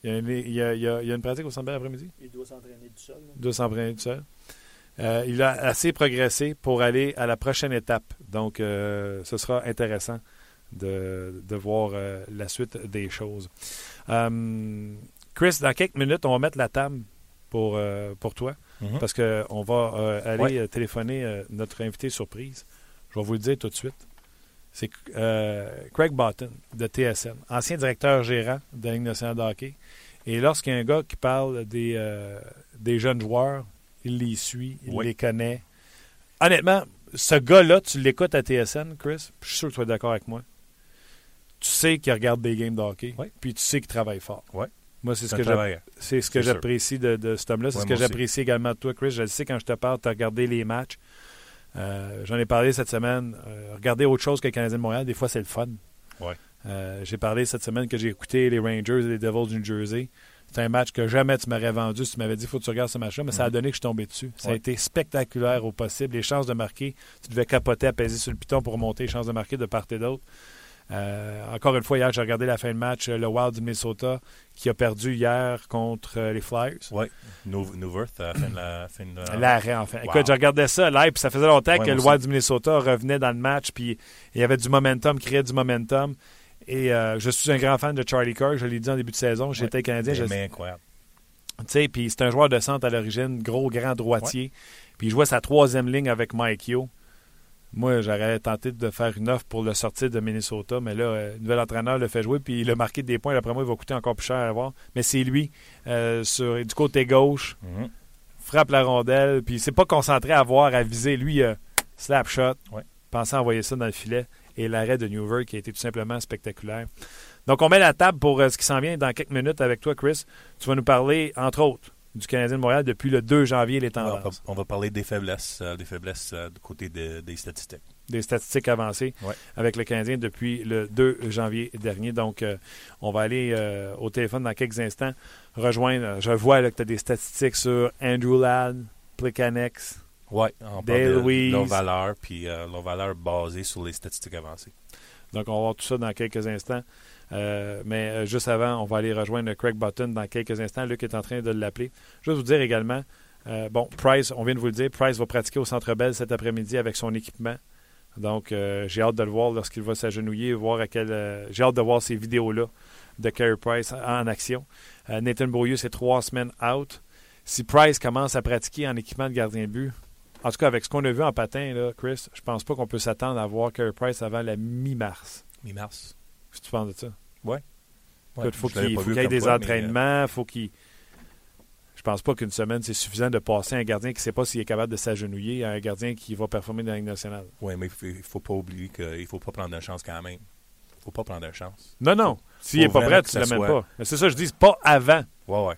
Il y, a, une pratique au Centre Bell après-midi? Il doit s'entraîner tout seul. Il doit s'entraîner tout seul. Euh, il a assez progressé pour aller à la prochaine étape. Donc, euh, ce sera intéressant de, voir euh, la suite des choses. Euh, Chris, dans quelques minutes, on va mettre la table pour, euh, pour toi mhm. parce qu'on va aller téléphoner notre invité surprise. Je vais vous le dire tout de suite. C'est Craig Button de TSN, ancien directeur gérant de la Ligue nationale de hockey. Et lorsqu'il y a un gars qui parle des, des jeunes joueurs, il les suit, il les connaît. Honnêtement, ce gars-là, tu l'écoutes à TSN, Chris, je suis sûr que tu es d'accord avec moi tu sais qu'il regarde des games de hockey, puis tu sais qu'il travaille fort. Moi, c'est ce, que c'est ce que j'apprécie de, de, cet homme-là. C'est ce que j'apprécie également de toi, Chris. Je le sais quand je te parle, tu as regardé les matchs. Euh, j'en ai parlé cette semaine. Euh, regarder autre chose que le Canadien de Montréal, des fois, c'est le fun. Euh, j'ai parlé cette semaine que j'ai écouté les Rangers et les Devils du New Jersey. C'est un match que jamais tu m'aurais vendu si tu m'avais dit faut que tu regardes ce match-là, mais ça a mhm. donné que je suis tombé dessus. Ça a été spectaculaire au possible. Les chances de marquer, tu devais capoter, à peser sur le piton pour remonter les chances de marquer de part et d'autre. Euh, encore une fois, hier, j'ai regardé la fin de match, euh, le Wild du Minnesota, qui a perdu hier contre euh, les Flyers. Oui, Newworth à la fin de la L'arrêt, enfin. Écoute, je regardais ça live, puis ça faisait longtemps que le Wild du Minnesota revenait dans le match, puis il y avait du momentum, créait du momentum. Et je suis un grand fan de Charlie Kirk, je l'ai dit en début de saison. J'étais Canadien. Je... incroyable. Tu sais, puis c'est un joueur de centre à l'origine, gros, grand droitier. Puis il jouait sa troisième ligne avec Mike Yo. Moi, j'aurais tenté de faire une offre pour le sortir de Minnesota, mais là, euh, le nouvel entraîneur le fait jouer, puis il a marqué des points. Après moi, il va coûter encore plus cher à voir. Mais c'est lui, euh, sur, du côté gauche, mhm. frappe la rondelle, puis c'est pas concentré à voir, à viser. Lui, euh, slap shot, ouais. pensant envoyer ça dans le filet, et l'arrêt de Newver qui a été tout simplement spectaculaire. Donc, on met la table pour ce qui s'en vient dans quelques minutes avec toi, Chris. Tu vas nous parler, entre autres, du Canadien de Montréal depuis le 2 janvier, les tendances. On va, parler des faiblesses, euh, des faiblesses euh, du côté des statistiques. Des statistiques avancées avec le Canadien depuis le 2 janvier dernier. Donc, euh, on va aller au téléphone dans quelques instants, rejoindre. Je vois que tu as des statistiques sur Andrew Ladd, Plicanex. Oui, on parle de leur valeur, puis leur valeur basée sur les statistiques avancées. Donc, on va voir tout ça dans quelques instants. Euh, mais euh, juste avant, on va aller rejoindre Craig Button dans quelques instants. Luc est en train de l'appeler. Je vais vous dire également, euh, bon, Price, on vient de vous le dire, Price va pratiquer au Centre Bell cet après-midi avec son équipement. Donc, j'ai hâte de le voir lorsqu'il va s'agenouiller, voir à quel. j'ai hâte de voir ces vidéos-là de Carey Price en action. Nathan Beaulieu, c'est trois semaines out. Si Price commence à pratiquer en équipement de gardien de but, en tout cas, avec ce qu'on a vu en patin, là, Chris, je pense pas qu'on peut s'attendre à voir Carey Price avant la mi-mars. Mi-mars. Qu'est-ce que tu penses de ça? Oui. il faut qu'il y ait des entraînements, faut qu'il. Je pense pas qu'une semaine, c'est suffisant de passer un gardien qui ne sait pas s'il est capable de s'agenouiller à un gardien qui va performer dans la Ligue nationale. Oui, mais il ne faut pas oublier qu'il ne faut pas prendre de chance quand même. Il ne faut pas prendre de chance. Non, non. S'il n'est pas prêt, tu ne l'amènes pas. C'est ça, je dis, pas avant. Ouais, ouais.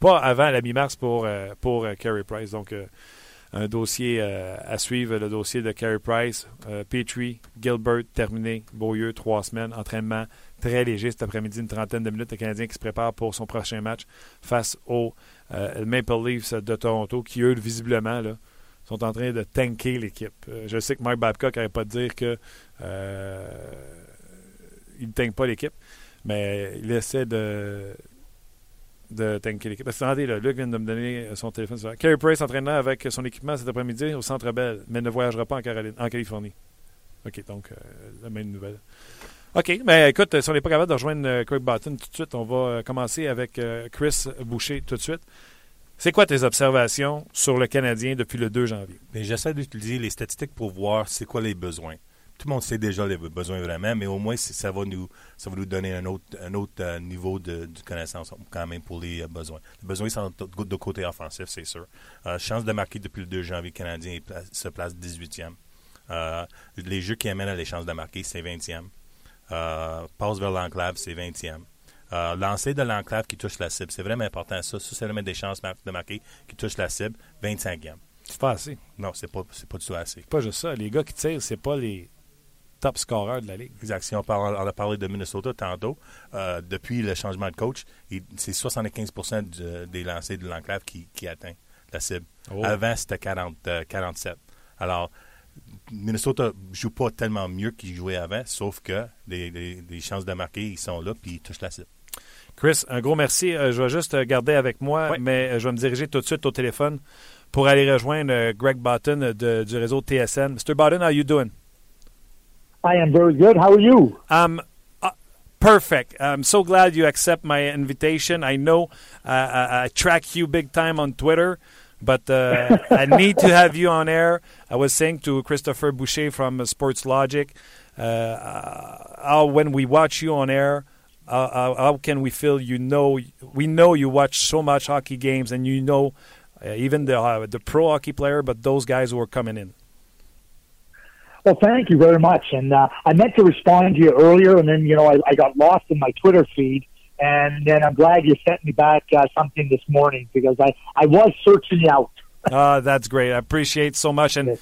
Pas avant la mi-mars pour, euh, pour euh, Carey Price. Donc, euh, un dossier à suivre, le dossier de Carey Price. Petrie, Gilbert, terminé. Beaulieu, trois semaines. Entraînement très léger cet après-midi, une trentaine de minutes. Le Canadien qui se prépare pour son prochain match face aux Maple Leafs de Toronto, qui, eux, visiblement, là, sont en train de tanker l'équipe. je sais que Mike Babcock n'arrête pas de dire que il ne tank pas l'équipe, mais il essaie de de tanker l'équipe. Attendez, là, Luc vient de me donner son téléphone. Carey Price s'entraînera avec son équipement cet après-midi au Centre Bell, mais ne voyagera pas en, Californie. OK, donc, euh, la même nouvelle. OK, mais écoute, si on n'est pas capable de rejoindre euh, Craig Button tout de suite, on va euh, commencer avec Chris Boucher tout de suite. C'est quoi tes observations sur le Canadien depuis le 2 janvier? J'essaie d'utiliser les statistiques pour voir c'est quoi les besoins tout le monde sait déjà les besoins vraiment, mais au moins ça va nous ça va nous donner un autre un autre euh, niveau de, connaissance quand même pour les euh, besoins. Les besoins sont de, côté offensif, c'est sûr. Euh, chance de marquer depuis le 2 janvier, le Canadien se place 18e. les jeux qui amènent à les chances de marquer, c'est 20e. passe vers l'enclave, c'est 20e. lancer de l'enclave qui touche la cible, c'est vraiment important. Ça, ça c'est vraiment des chances de marquer qui touche la cible, 25e. C'est pas assez. Non, c'est pas, pas du tout assez. pas juste ça. Les gars qui tirent, c'est pas les top scoreur de la Ligue. Exact. Si on, a parlé de Minnesota tantôt, euh, depuis le changement de coach, c'est 75% des lancers de l'enclave qui, qui, atteint la cible. Oh. Avant, c'était 47. Euh, Alors, Minnesota joue pas tellement mieux qu'il jouait avant, sauf que les, chances de marquer, ils sont là, puis ils touchent la cible. Chris, un gros merci. Euh, je vais juste garder avec moi, mais je vais me diriger tout de suite au téléphone pour aller rejoindre Greg Button du réseau TSN. Mr. Button, how are you doing? I am very good. How are you? Um, uh, perfect. I'm so glad you accept my invitation. I know uh, I, I, track you big time on Twitter, but uh, I need to have you on air. I was saying to Christopher Boucher from Sports Logic, uh, uh, how when we watch you on air, how, how, can we feel you know we know you watch so much hockey games and you know uh, even the the pro hockey player, but those guys who are coming in. Well, thank you very much. And uh, I meant to respond to you earlier, and then you know I, I got lost in my Twitter feed, and then I'm glad you sent me back uh, something this morning because I I was searching out. uh, that's great. I appreciate so much, and yes.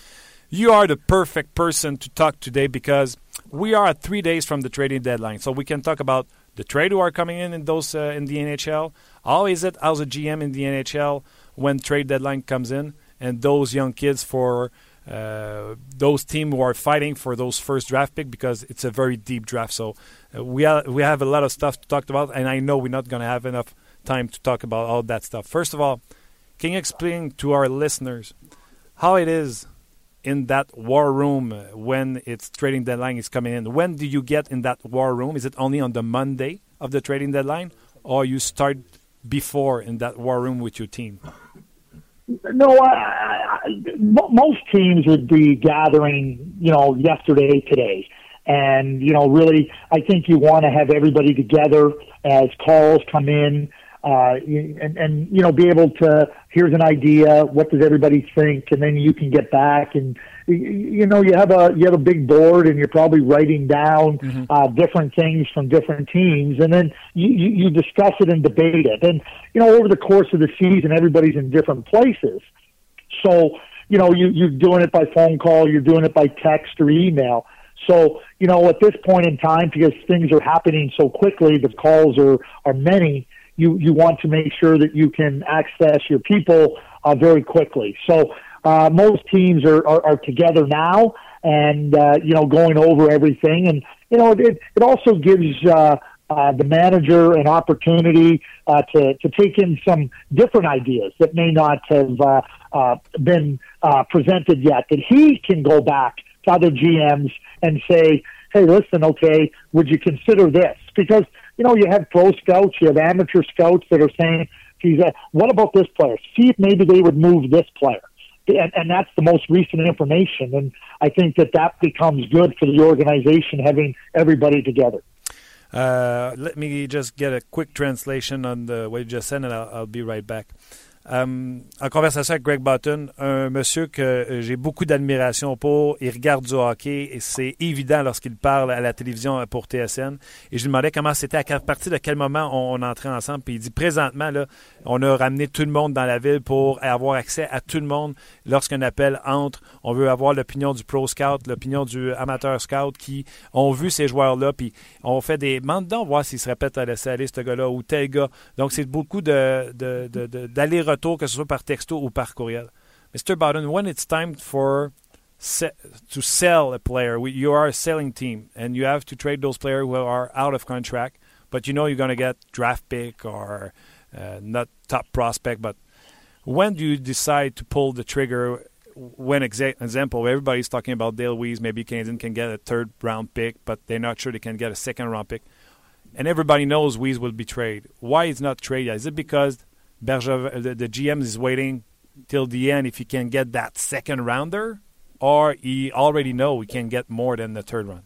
you are the perfect person to talk today because we are three days from the trading deadline, so we can talk about the trade who are coming in in those uh, in the NHL. How is it as a GM in the NHL when trade deadline comes in, and those young kids for uh, those teams who are fighting for those first draft pick because it's a very deep draft. So uh, we ha- we have a lot of stuff to talk about, and I know we're not going to have enough time to talk about all that stuff. First of all, can you explain to our listeners how it is in that war room when it's trading deadline is coming in? When do you get in that war room? Is it only on the Monday of the trading deadline, or you start before in that war room with your team? No, I, I, most teams would be gathering, you know, yesterday, today. And, you know, really, I think you want to have everybody together as calls come in uh, and, and, you know, be able to, here's an idea, what does everybody think? And then you can get back and, you know, you have a, you have a big board and you're probably writing down, mm-hmm. uh, different things from different teams. And then you, you, discuss it and debate it. And, you know, over the course of the season, everybody's in different places. So, you know, you, you're doing it by phone call, you're doing it by text or email. So, you know, at this point in time, because things are happening so quickly, the calls are, are many, you, you want to make sure that you can access your people uh, very quickly. So uh, most teams are, are, are together now and, uh, you know, going over everything. And, you know, it, it also gives uh, uh, the manager an opportunity uh, to, to take in some different ideas that may not have uh, uh, been uh, presented yet, that he can go back to other GMs and say, hey, listen, okay, would you consider this? Because you know, you have pro scouts, you have amateur scouts that are saying, geez, uh, what about this player? See if maybe they would move this player. And, and that's the most recent information. And I think that that becomes good for the organization having everybody together. Uh, let me just get a quick translation on the what you just said, and I'll, I'll be right back. Euh, en conversation avec Greg Button, un monsieur que euh, j'ai beaucoup d'admiration pour. Il regarde du hockey et c'est évident lorsqu'il parle à la télévision pour TSN. Et je lui demandais comment c'était, à partir de quel moment on, entrait ensemble. Puis il dit présentement, là, on a ramené tout le monde dans la ville pour avoir accès à tout le monde lorsqu'un appel entre. On veut avoir l'opinion du pro scout, l'opinion du amateur scout qui ont vu ces joueurs-là. Puis on fait des. Demande voir s'il se répète à laisser aller ce gars-là ou tel gars. Donc c'est beaucoup de, de, de, d'aller-retour retour, que ce soit par texto ou par courriel. Mr. Bowden, when it's time for se to sell a player, you are a selling team, and you have to trade those players who are out of contract, but you know you're going to get draft pick or uh, not top prospect. But when do you decide to pull the trigger? When exa- example, everybody's talking about Dale Weiss, maybe Canadian can get a third round pick, but they're not sure they can get a second round pick. And everybody knows Weiss will be traded. Why is not traded? Is it because Bergevin, the, the GM is waiting till the end if he can get that second rounder, or he already know he can get more than the third round.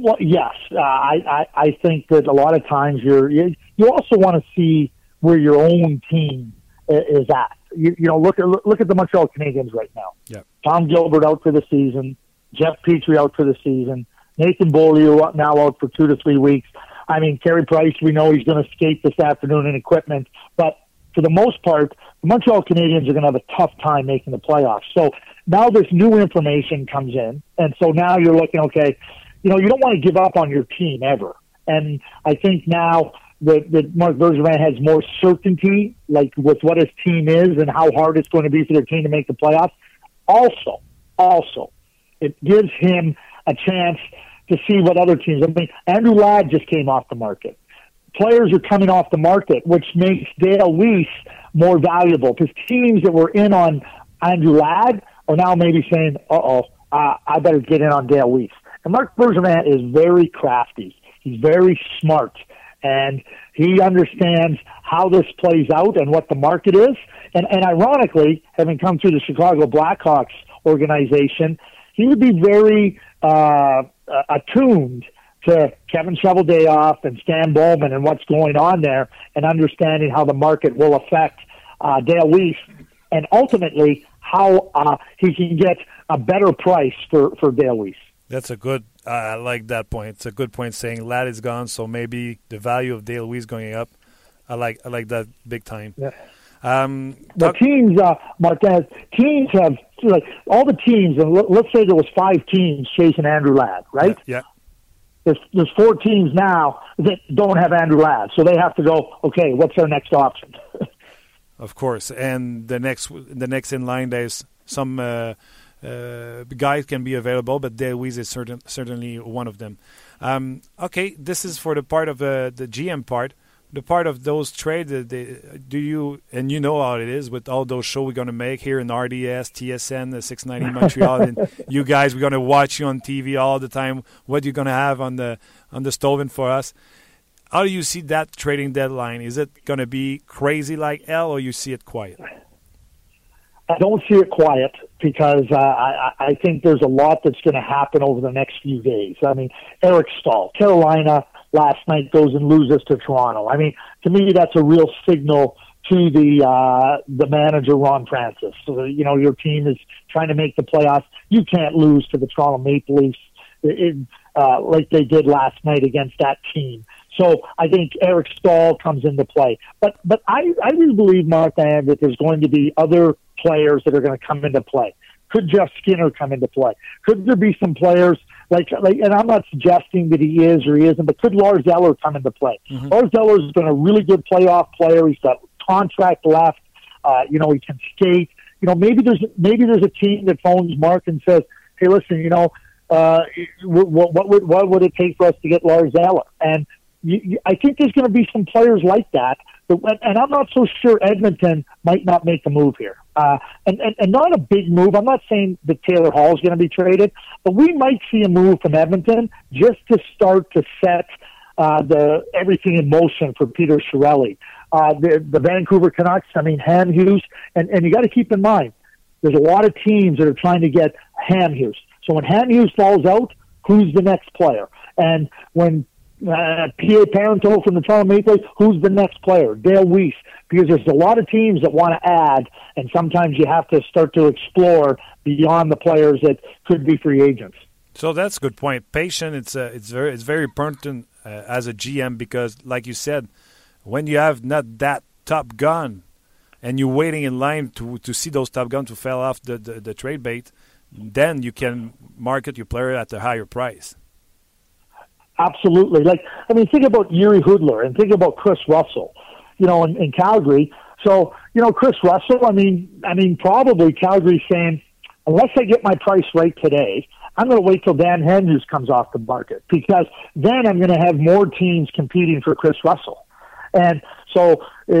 Well, yes, uh, I, I I think that a lot of times you're you, you also want to see where your own team is at. You, you know, look at look at the Montreal Canadiens right now. Yeah. Tom Gilbert out for the season, Jeff Petrie out for the season, Nathan Beaulieu now out for two to three weeks. I mean, Carey Price, we know he's going to skate this afternoon in equipment, but for the most part, the Montreal Canadiens are going to have a tough time making the playoffs. So now this new information comes in, and so now you're looking, okay, you know, you don't want to give up on your team ever. And I think now that, that Mark Bergevin has more certainty, like with what his team is and how hard it's going to be for their team to make the playoffs. Also, also, it gives him a chance to see what other teams. I mean, Andrew Ladd just came off the market. Players are coming off the market, which makes Dale Weiss more valuable because teams that were in on Andrew Ladd are now maybe saying, "Uh-oh, uh, I better get in on Dale Weiss." And Mark Bergevin is very crafty. He's very smart, and he understands how this plays out and what the market is. And, and ironically, having come through the Chicago Blackhawks organization, he would be very uh, attuned to Kevin Shoveldayoff and Stan Bowman and what's going on there, and understanding how the market will affect uh, Dale Weiss, and ultimately how uh, he can get a better price for for Dale Weiss. That's a good. Uh, I like that point. It's a good point saying Ladd is gone, so maybe the value of Dale Weiss going up. I like I like that big time. Yeah. Um, the teams, uh, Martinez, teams have like all the teams, and let's say there was five teams chasing Andrew Ladd, right? Yeah. There's there's four teams now that don't have Andrew Ladd, so they have to go. Okay, what's our next option? of course, and the next the next in line there's some uh, uh, guys can be available, but Dale is certain, certainly one of them. Um, okay, this is for the part of uh, the GM part the part of those trades, that they, do you and you know how it is with all those shows we're going to make here in RDS, TSN, the 690 Montreal, and you guys we're going to watch you on TV all the time. What you're going to have on the on the Stoven for us? How do you see that trading deadline? Is it going to be crazy like L, or you see it quiet? I don't see it quiet because uh, I, I think there's a lot that's going to happen over the next few days. I mean, Eric Stahl, Carolina last night goes and loses to Toronto. I mean, to me, that's a real signal to the uh, the manager Ron Francis. So, you know, your team is trying to make the playoffs. You can't lose to the Toronto Maple Leafs in, uh, like they did last night against that team. So I think Eric Stahl comes into play. But but I, I really believe, Mark, Martin, that there's going to be other players that are going to come into play. Could Jeff Skinner come into play? Could there be some players like, like, and I'm not suggesting that he is or he isn't, but could Lars Eller come into play? Mm-hmm. Lars Eller has been a really good playoff player. He's got contract left. Uh, you know, he can skate. You know, maybe there's maybe there's a team that phones Mark and says, "Hey, listen, you know, uh, what, what would what would it take for us to get Lars Eller?" And you, you, I think there's going to be some players like that. And I'm not so sure Edmonton might not make a move here. Uh, and, and, and not a big move. I'm not saying that Taylor Hall is going to be traded, but we might see a move from Edmonton just to start to set uh, the everything in motion for Peter Chiarelli. Uh, the, the Vancouver Canucks, I mean, Ham Hughes, and, and you got to keep in mind, there's a lot of teams that are trying to get Ham Hughes. So when Ham Hughes falls out, who's the next player? And when uh, P.A. Parenteau from the Toronto Maple Leafs, who's the next player? Dale Weiss. Because there's a lot of teams that want to add, and sometimes you have to start to explore beyond the players that could be free agents. So that's a good point. Patient, it's uh, it's very it's very important uh, as a GM because, like you said, when you have not that top gun, and you're waiting in line to to see those top guns to fall off the, the, the trade bait, then you can market your player at a higher price. Absolutely. Like, I mean, think about Yuri Hoodler and think about Chris Russell, you know, in, in Calgary. So, you know, Chris Russell, I mean, I mean, probably Calgary's saying, unless I get my price right today, I'm going to wait till Dan Andrews comes off the market because then I'm going to have more teams competing for Chris Russell. And so uh,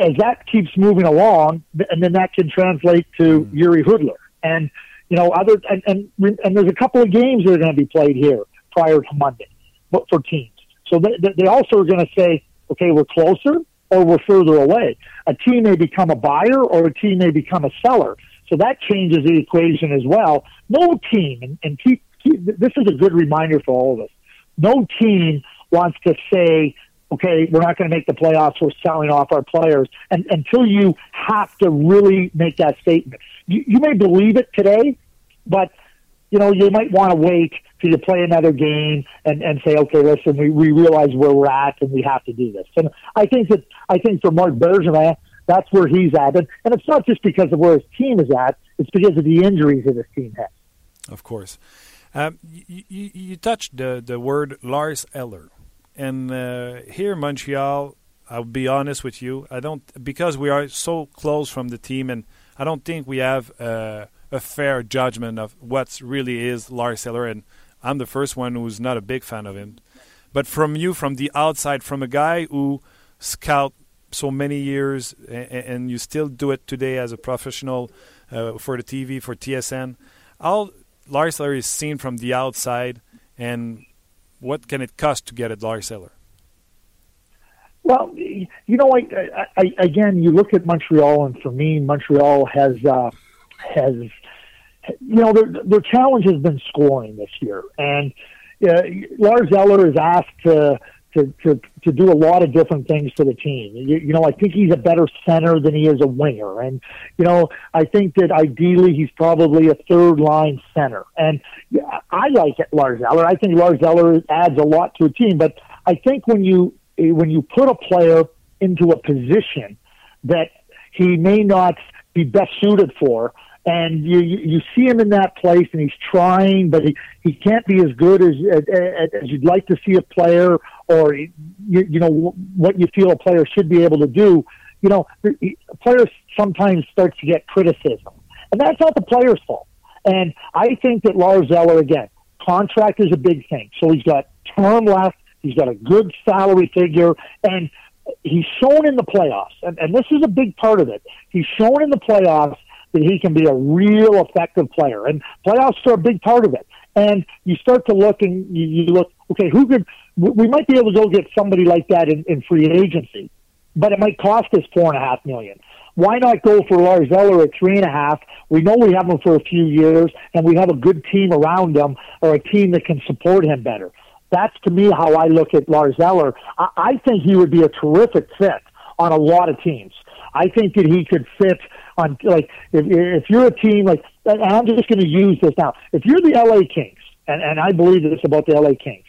as that keeps moving along, and then that can translate to mm. Jiri Hudler. And, you know, other, and, and, and there's a couple of games that are going to be played here prior to Monday but for teams. So they, they also are going to say, okay, we're closer or we're further away. A team may become a buyer or a team may become a seller. So that changes the equation as well. No team, and, and keep, keep, this is a good reminder for all of us. No team wants to say, okay, we're not going to make the playoffs. We're selling off our players, and until you have to really make that statement. You, you may believe it today, but you know you might want to wait till you play another game and and say, okay, listen, we, we realize where we're at and we have to do this. And I think that I think for Marc Bergevin, that's where he's at. And, and it's not just because of where his team is at, it's because of the injuries that his team has. Of course. Um, you, you, you, touched the, the word Lars Eller. And uh, here in Montreal, I'll be honest with you, I don't, because we are so close from the team, and I don't think we have uh, a fair judgment of what really is Lars Eller. And I'm the first one who's not a big fan of him. But from you, from the outside, from a guy who scout so many years, and, you still do it today as a professional uh, for the TV for TSN. How Lars Eller is seen from the outside, and what can it cost to get a Lars Eller? Well, you know, I, I, again, you look at Montreal, and for me, Montreal has uh, has you know their their challenge has been scoring this year, and uh, Lars Eller is asked to to, to, to do a lot of different things for the team. You, you know, I think he's a better center than he is a winger. And, you know, I think that ideally he's probably a third line center. And I like it, Lars Eller. I think Lars Eller adds a lot to a team. But I think when you, when you put a player into a position that he may not be best suited for, and you you see him in that place, and he's trying, but he he can't be as good as as, as you'd like to see a player, or you, you know what you feel a player should be able to do. You know, the players sometimes start to get criticism, and that's not the player's fault. And I think that Lars Eller again, contract is a big thing. So he's got term left. He's got a good salary figure, and he's shown in the playoffs, and, and this is a big part of it. He's shown in the playoffs that he can be a real effective player. And playoffs are a big part of it. And you start to look and you, look, okay, who could, we might be able to go get somebody like that in, in free agency, but it might cost us four and a half million. Why not go for Lars Eller at three and a half? We know we have him for a few years, and we have a good team around him, or a team that can support him better. That's to me how I look at Lars Eller. I, I think he would be a terrific fit on a lot of teams. I think that he could fit on like if if you're a team like and I'm just going to use this now. If you're the LA Kings, and and I believe this about the LA Kings,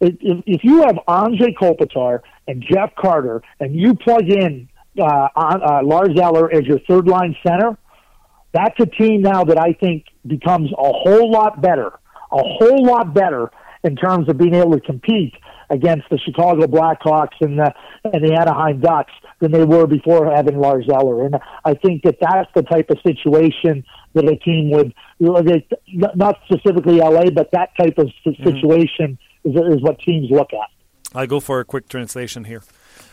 if if you have Anze Kopitar and Jeff Carter, and you plug in uh, uh, Lars Eller as your third line center, that's a team now that I think becomes a whole lot better, a whole lot better in terms of being able to compete against the Chicago Blackhawks and the and the Anaheim Ducks than they were before having Lars Eller. And I think that that's the type of situation that a team would, not specifically LA, but that type of mm-hmm. situation mm-hmm. is, is what teams look at. I'll go for a quick translation here.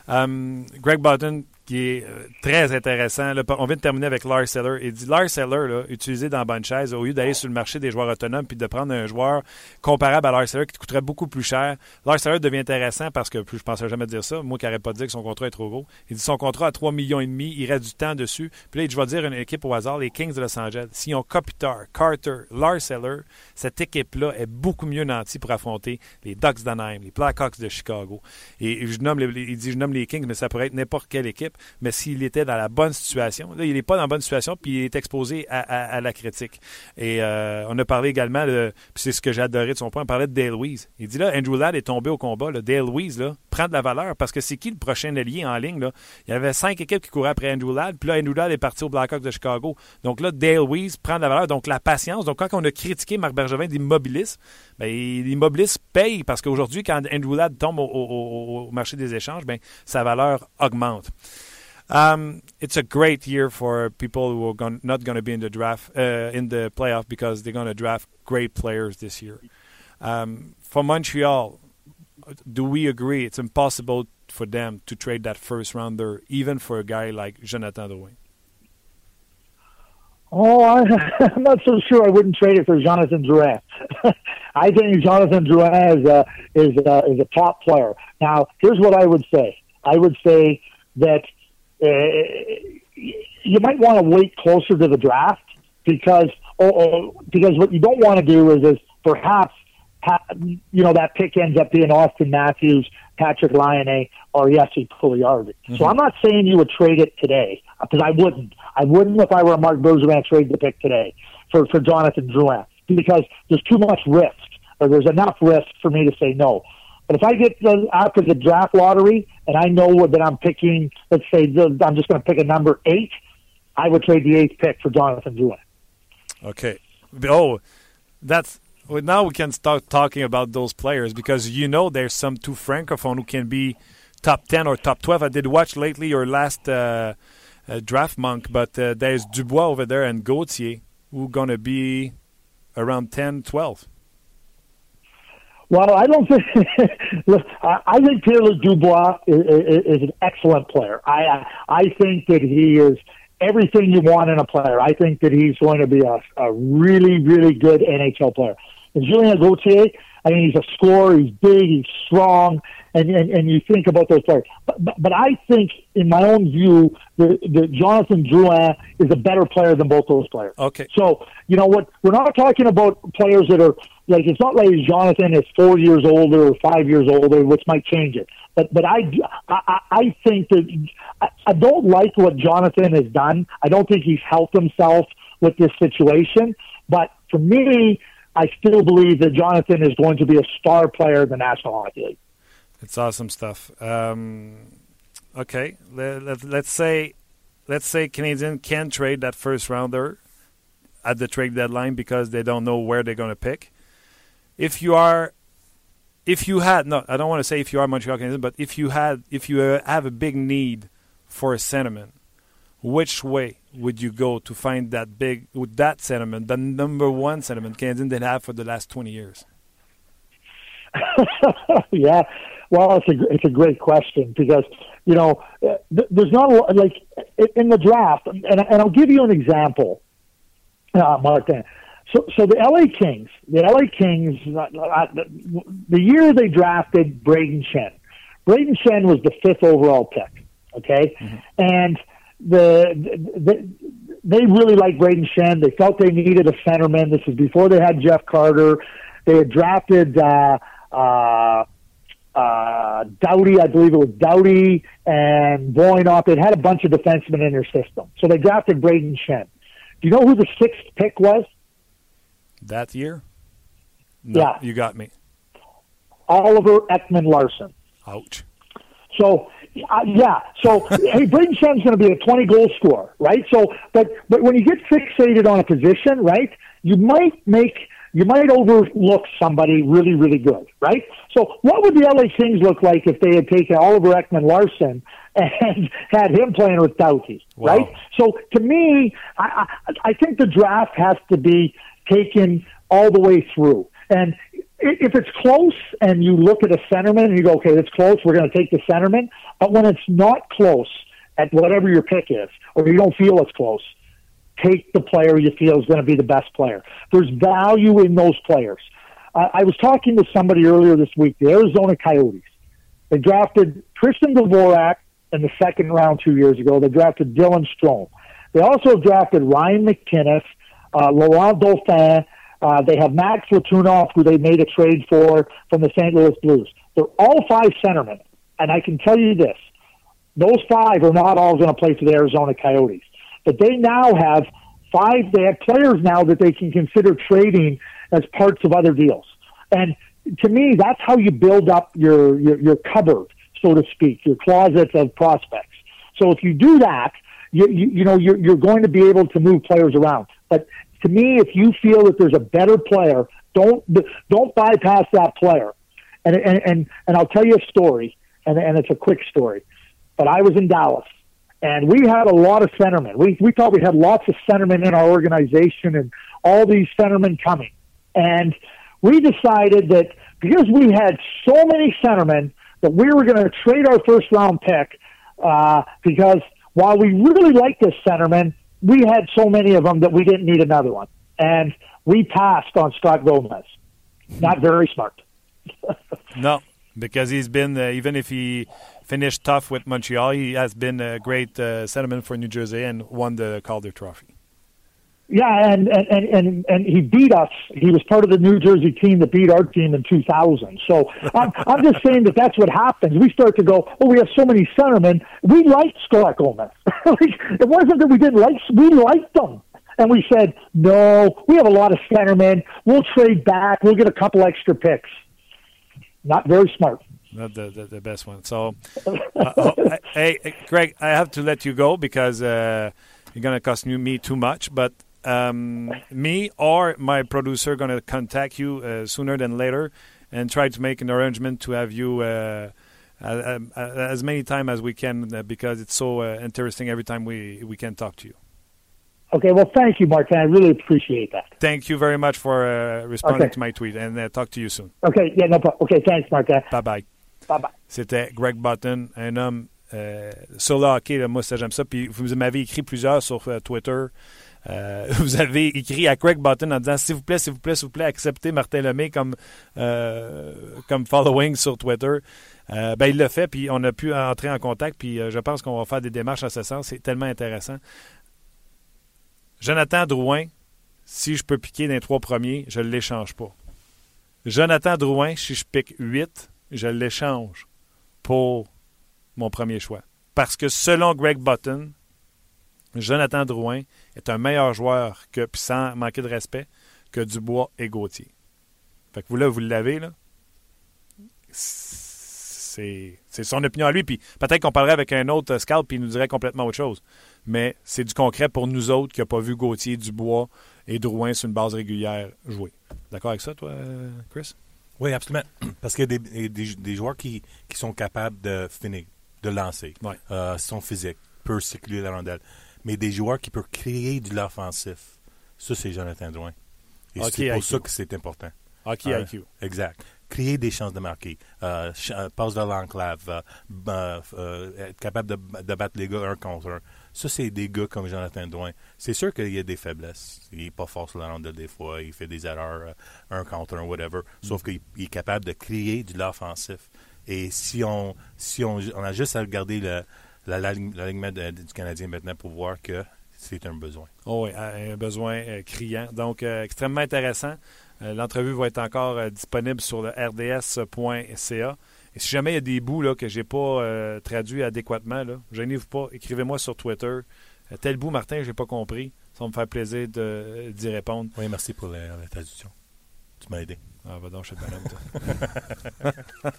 Um, Greg Button qui est euh, très intéressant. On vient de terminer avec Lars Seller. Il dit Lars Seller, utilisé dans bonne au lieu d'aller sur le marché des joueurs autonomes puis de prendre un joueur comparable à Lars Seller qui te coûterait beaucoup plus cher, Lars Seller devient intéressant parce que je pensais jamais dire ça. Moi qui n'aurais pas dit que son contrat est trop gros. Il dit son contrat à 3 millions et demi, il reste du temps dessus. Puis là, je vais dire une équipe au hasard, les Kings de Los Angeles. S'ils ont Kopitar, Carter, Lars Seller, cette équipe-là est beaucoup mieux nantie pour affronter les Ducks d'Anaheim, les Blackhawks de Chicago. Et je nomme il dit je nomme les Kings, mais ça pourrait être n'importe quelle équipe. Mais s'il était dans la bonne situation. Là, il n'est pas dans la bonne situation, puis il est exposé à, la critique. Et euh, on a parlé également, puis c'est ce que j'ai adoré de son point, on parlait de Dale Louise. Il dit là, Andrew Ladd est tombé au combat. Dale Louise là, prend de la valeur parce que c'est qui le prochain allié en ligne? Là? Il y avait cinq équipes qui couraient après Andrew Ladd, puis là, Andrew Ladd est parti au Blackhawks de Chicago. Donc là, Dale Louise prend de la valeur. Donc la patience. Donc quand on a critiqué Marc Bergevin d'immobilisme, ben, l'immobilisme paye parce qu'aujourd'hui, quand Andrew Ladd tombe au, au, marché des échanges, ben, sa valeur augmente. Um, it's a great year for people who are not going to be in the draft, uh, in the playoff, because they're going to draft great players this year. Um, for Montreal, do we agree it's impossible for them to trade that first rounder, even for a guy like Jonathan Drouin? Oh, I, am not so sure. I wouldn't trade it for Jonathan Drouin. I think Jonathan Drouin is a, is a, is a top player. Now, here's what I would say. I would say that uh, you might want to wait closer to the draft because oh, oh, because what you don't want to do is is perhaps you know that pick ends up being Austin Matthews, Patrick Lyonnais, or Jesse Pugliarvi. Mm-hmm. So I'm not saying you would trade it today because I wouldn't. I wouldn't if I were a Mark Bergevin trade the pick today for for Jonathan Drouin because there's too much risk or there's enough risk for me to say no. But if I get the, after the draft lottery and I know that I'm picking, let's say I'm just going to pick a number eight, I would trade the eighth pick for Jonathan Drouin. Okay. Oh, that's well, now we can start talking about those players because you know there's some two francophone who can be top 10 or top 12. I did watch lately your last uh, uh, draft monk, but uh, there's Dubois over there and Gauthier who going to be around 10, 12. Well, I don't think. I think Pierre Dubois is, is, an excellent player. I I think that he is everything you want in a player. I think that he's going to be a, a really really good NHL player. And Julien Gauthier, I mean, he's a scorer. He's big. He's strong. And, and, and you think about those players. But, but, but I think, in my own view, that, that Jonathan Drouin is a better player than both those players. Okay. So, you know what? We're not talking about players that are, like, it's not like Jonathan is four years older or five years older, which might change it. But, but I, I, I think that I, I don't like what Jonathan has done. I don't think he's helped himself with this situation. But for me, I still believe that Jonathan is going to be a star player in the National Hockey League. It's awesome stuff. Um, okay, let, let, let's say let's say Canadian can trade that first rounder at the trade deadline because they don't know where they're going to pick. If you are, if you had no, I don't want to say if you are Montreal Canadiens, but if you had, if you have a big need for a sentiment, which way would you go to find that big with that sentiment, the number one sentiment Canadian did have for the last twenty years? yeah, well, it's a it's a great question because you know there's not a lot, like in the draft, and and I'll give you an example, uh, Martin. So, so the LA Kings, the LA Kings, uh, uh, the year they drafted Braden Shen, Braden Shen was the fifth overall pick. Okay, mm-hmm. and the, the they really liked Braden Shen. They felt they needed a centerman. This was before they had Jeff Carter. They had drafted uh, uh, uh, Doughty, I believe it was Doughty and Boynoff. They had a bunch of defensemen in their system. So they drafted Braden Shen. Do you know who the sixth pick was? That year? No, yeah. You got me. Oliver Ekman Larson. Ouch. So uh, yeah. So hey, Braden Shen's going to be a 20 goal scorer, right? So, but but when you get fixated on a position, right, you might make you might overlook somebody really really good, right? So, what would the LA Kings look like if they had taken Oliver Ekman Larson and had him playing with Doughty, wow. right? So, to me, I, I I think the draft has to be taken all the way through. And if it's close and you look at a centerman and you go, okay, it's close, we're going to take the centerman. But when it's not close at whatever your pick is, or you don't feel it's close, take the player you feel is going to be the best player. There's value in those players. Uh, I was talking to somebody earlier this week, the Arizona Coyotes. They drafted Tristan Dvorak in the second round two years ago. They drafted Dylan Strome. They also drafted Ryan McKinnis, uh, Laurent Dauphin. Uh, they have Max Latunoff, who they made a trade for from the St. Louis Blues. They're all five centermen. And I can tell you this those five are not all going to play for the Arizona Coyotes. But they now have five, they have players now that they can consider trading as parts of other deals. And to me, that's how you build up your, your, your cupboard, so to speak, your closet of prospects. So if you do that, you, you, you know, you're, you're going to be able to move players around. But to me, if you feel that there's a better player, don't, don't bypass that player. And, and, and, and I'll tell you a story, and, and it's a quick story. But I was in Dallas, and we had a lot of centermen. We, we thought we had lots of centermen in our organization and all these centermen coming. And we decided that because we had so many centermen that we were going to trade our first round pick uh, because while we really liked this centerman, we had so many of them that we didn't need another one. And we passed on Scott Gomez. Not very smart. no, because he's been, uh, even if he finished tough with Montreal, he has been a great uh, centerman for New Jersey and won the Calder Trophy. Yeah, and, and, and, and he beat us. He was part of the New Jersey team that beat our team in 2000. So I'm, I'm just saying that that's what happens. We start to go, oh, we have so many centermen. We liked Scott Gomez. it wasn't that we didn't like, we liked them. And we said, no, we have a lot of centermen. We'll trade back. We'll get a couple extra picks. Not very smart. Not the, the, the best one. So, uh, oh, hey, Greg, I have to let you go because uh, you're going to cost me too much. But um, me or my producer going to contact you uh, sooner than later and try to make an arrangement to have you uh, as many time as we can uh, because it's so uh, interesting every time we, we can talk to you. Okay, well, thank you, Martin. I really appreciate that. Thank you very much for uh, responding okay. to my tweet and uh, talk to you soon. Okay, yeah, no problem. Okay, thanks, Martin. Bye-bye. Bye-bye. C'était Greg Button, un homme sur le hockey. Là, moi, ça, j'aime ça. Puis vous m'avez écrit plusieurs sur Twitter. Euh, vous avez écrit à Craig Button en disant s'il vous plaît, s'il vous plaît, s'il vous plaît, acceptez Martin Lemay comme, euh, comme following sur Twitter. Euh, ben, il l'a fait, puis on a pu entrer en contact, puis je pense qu'on va faire des démarches à ce sens. C'est tellement intéressant. Jonathan Drouin, si je peux piquer dans les trois premiers, je ne l'échange pas. Jonathan Drouin, si je pique 8, je l'échange pour mon premier choix. Parce que selon Greg Button, Jonathan Drouin est un meilleur joueur que, puis sans manquer de respect, que Dubois et Gauthier. Fait que vous là, vous l'avez, là. C'est, son opinion à lui. Puis peut-être qu'on parlerait avec un autre scout puis il nous dirait complètement autre chose. Mais c'est du concret pour nous autres qui n'ont pas vu Gauthier, Dubois et Drouin sur une base régulière jouer. D'accord avec ça, toi, Chris? Oui, absolument. Parce qu'il y a des, joueurs qui, sont capables de finir, de lancer, ouais. euh, sont physiques, peuvent circuler la rondelle mais des joueurs qui peuvent créer de l'offensif. Ça, c'est Jonathan Drouin. Et c'est pour ça que c'est important. Hockey euh, IQ. Exact. Créer des chances de marquer. Euh, euh passe de l'enclave. Euh, être capable de, battre les gars un contre un. Ça, c'est des gars comme Jonathan Drouin. C'est sûr qu'il y a des faiblesses. Il n'est pas fort sur la ronde des fois. Il fait des erreurs un contre un, whatever. Sauf qu'il est capable de créer de l'offensif. Et si on, si on, on a juste à regarder le, l'alignement du Canadien maintenant pour voir que c'est un besoin. Oh oui, un besoin euh, criant. Donc, euh, extrêmement intéressant. Euh, l'entrevue va être encore disponible sur le rds.ca. Et si jamais il y a des bouts là, que je n'ai pas traduits adéquatement, gênez-vous pas, écrivez-moi sur Twitter. tel bout, Martin, je n'ai pas compris. Ça va me faire plaisir d'y répondre. Oui, merci pour la traduction. Tu m'as aidé. Ah, va donc, je suis bonhomme, toi.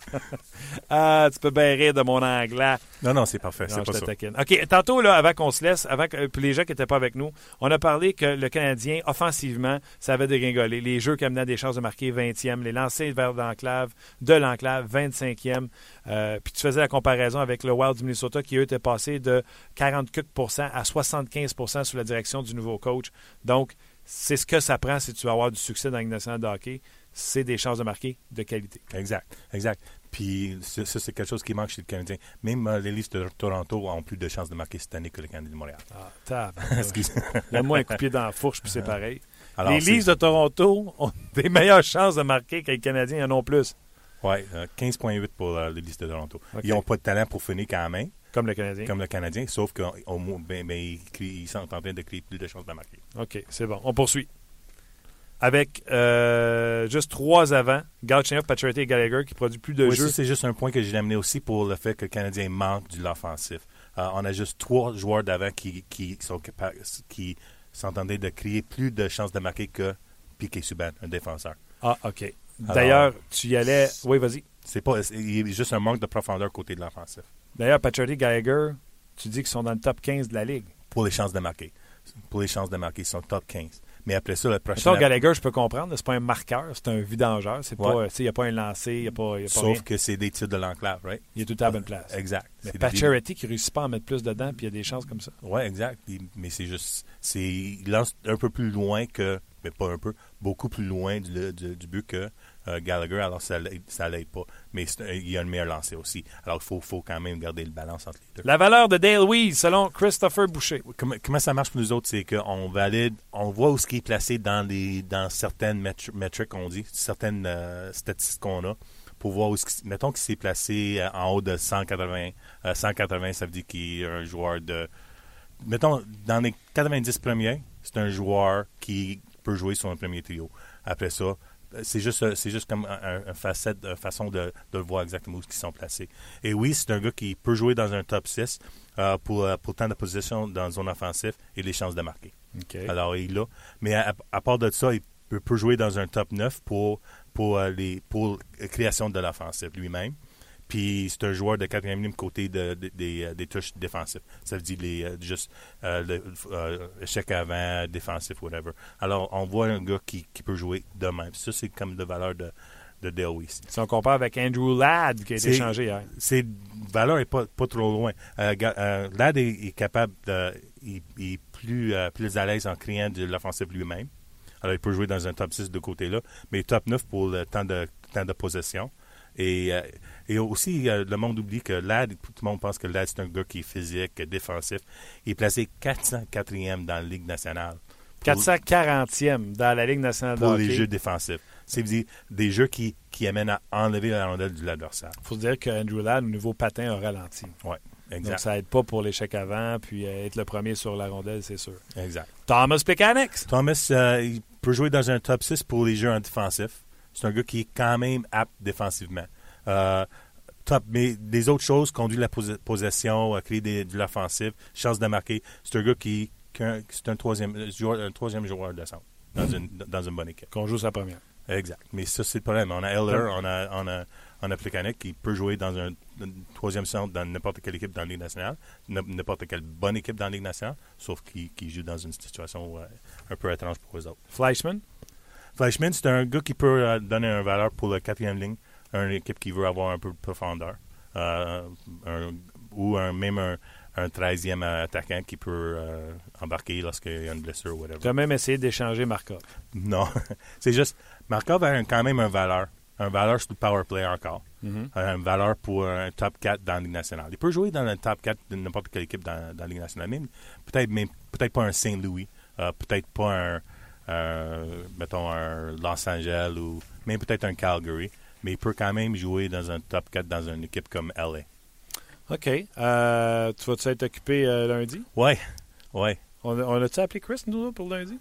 ah, tu peux bien rire de mon anglais. Non, non, c'est parfait. C'est pas ça. OK, tantôt, là, avant qu'on se laisse, avant que, puis les gens qui n'étaient pas avec nous, on a parlé que le Canadien, offensivement, ça avait dégringolé. Les jeux qui amenaient des chances de marquer 20e, les lancers vers l'enclave, de l'enclave, 25e. Euh, puis tu faisais la comparaison avec le Wild du Minnesota qui, eux, était passé de 44% à 75% sous la direction du nouveau coach. Donc, c'est ce que ça prend si tu veux avoir du succès dans la nationale de hockey c'est des chances de marquer de qualité. Exact, exact. Puis ça, c'est quelque chose qui manque chez le Canadien. Même euh, les Leafs de Toronto ont plus de chances de marquer cette année que le Canadien de Montréal. Ah, tabarnak. Excuse. Donne-moi un coup de pied dans la fourche, puis c'est pareil. Alors, les Leafs de Toronto ont des meilleures chances de marquer que les Canadiens en ont plus, euh, 15,8 pour euh, les Leafs de Toronto. Ils n'ont pas de talent pour finir quand même, comme le Canadien. comme le Canadien, sauf moins, ben, ben, ils, créent- ils sont en train de créer plus de chances de marquer. OK, c'est bon. On poursuit. Avec euh, juste trois avant, Galchenyuk, Pacioretty et Gallagher qui produisent plus de Oui, jeux. c'est juste un point que j'ai amené aussi pour le fait que le Canadien manque de l'offensif. Euh, on a juste trois joueurs d'avant qui, qui sont capables, qui sont en train de créer plus de chances de marquer que Piquet Subban, un défenseur. Ah, OK. D'ailleurs, tu y allais. Oui, vas-y. C'est pas, il y a juste un manque de profondeur côté de l'offensif D'ailleurs, Pacioretty et Gallagher, tu dis qu'ils sont dans le top 15 de la Ligue. pour les chances de marquer. Pour les chances de marquer, ils sont top 15. Mais après ça, le prochain. Mettons, Gallagher, je peux comprendre, c'est pas un marqueur, c'est un vidangeur. C'est Ouais. il n'y a pas un lancé, il n'y a pas, y a pas Sauf rien. que c'est des tirs de l'enclave, right? Il est tout à la bonne place. Exact. Mais Pacioretty qui réussit pas à en mettre plus dedans, puis il y a des chances comme ça. Oui, exact. Mais c'est juste. c'est Il lance un peu plus loin que. Mais pas un peu. Beaucoup plus loin du, du- du but que euh, Gallagher. Alors, ça l'aide- ça l'aide pas. Mais il y a un meilleur lancé aussi. Alors, il faut, faut quand même garder le balance entre les deux. La valeur de Dale Weiss, selon Christopher Boucher. Comment, comment ça marche pour nous autres? C'est qu'on valide, on voit où ce qui est placé dans, les, dans certaines métri- métriques, on dit, certaines euh, statistiques qu'on a, pour voir où, mettons qu'il s'est placé euh, en haut de 180. euh, 180, ça veut dire qu'il est un joueur de. Mettons, dans les 90 premiers, c'est un joueur qui peut jouer sur un premier trio. Après ça, c'est juste, euh, c'est juste comme un, facette, une façon de, de voir exactement où ils sont placés. Et oui, c'est un gars qui peut jouer dans un top 6 euh, pour, euh, pour le temps de position dans la zone offensive et les chances de marquer. Alors, il l'a. Mais à, à part de ça, il peut, peut jouer dans un top 9 pour, pour, euh, les, pour la création de l'offensive lui-même. Puis c'est un joueur de quatrième ligne côté de, euh, des touches défensives. Ça veut dire les, euh, juste euh, le euh, échec avant, défensif, whatever. Alors, on voit un gars qui, qui peut jouer de même. Ça, c'est comme de valeur de, de Dale. Si on compare avec Andrew Ladd qui a été échangé hier. Ses valeurs n'est pas, pas trop loin. Euh, euh, Ladd est, est capable de. Il, il est plus, euh, plus à l'aise en créant de l'offensive lui-même. Alors, il peut jouer dans un top 6 de côté-là, mais top 9 pour le temps de, temps de possession. Et, euh, et aussi, le monde oublie que Ladd, tout le monde pense que Ladd, c'est un gars qui est physique, défensif. Il est placé 404e dans la Ligue nationale. Pour- 440e dans la Ligue nationale de Pour hockey. les jeux défensifs. C'est-à-dire des jeux qui, qui amènent à enlever la rondelle de l'adversaire. Il faut se dire que Andrew Ladd, au niveau patin, a ralenti. Oui, Donc, exact. ça aide pas pour l'échec avant, puis euh, être le premier sur la rondelle, c'est sûr. exact. Thomas Pecanix. Thomas, euh, il peut jouer dans un top 6 pour les jeux en défensif. C'est un gars qui est quand même apte défensivement. Euh, top, mais des autres choses, conduit la pos- possession, euh, créer des- de l'offensive, chance de marquer. C'est un gars qui, qui c'est un troisième euh, joueur, un troisième joueur de centre dans une, dans une bonne équipe. Qu'on joue sa première. Exact. Mais ça, c'est le problème. On a Eller, on a, on a, on a Plekanec qui peut jouer dans un, un troisième centre dans n'importe quelle équipe dans la Ligue nationale, n'importe quelle bonne équipe dans la Ligue nationale, sauf qu'il joue dans une situation euh, un peu étrange pour eux autres. Fleischmann? Fleischmann, c'est un gars qui peut euh, donner une valeur pour la quatrième ligne, une équipe qui veut avoir un peu de profondeur, euh, un- ou un, même un, un 13e attaquant qui peut euh, embarquer lorsqu'il y a une blessure ou whatever. Tu as même essayé d'échanger Markov. Non, c'est juste, Markov a un- quand même une valeur, une valeur sur le power play encore, Mhm. une valeur pour un top 4 dans la Ligue nationale. Il peut jouer dans le top 4 de n'importe quelle équipe dans, dans la Ligue nationale, même peut-être même peut-être pas un Saint Louis, euh, peut-être pas un, euh, mettons un Los Angeles ou même peut-être un Calgary, mais il peut quand même jouer dans un top 4 dans une équipe comme LA. OK. Euh, tu vas-tu être occupé euh, lundi? Ouais, ouais. On, on a-tu appelé Chris, nous, pour lundi?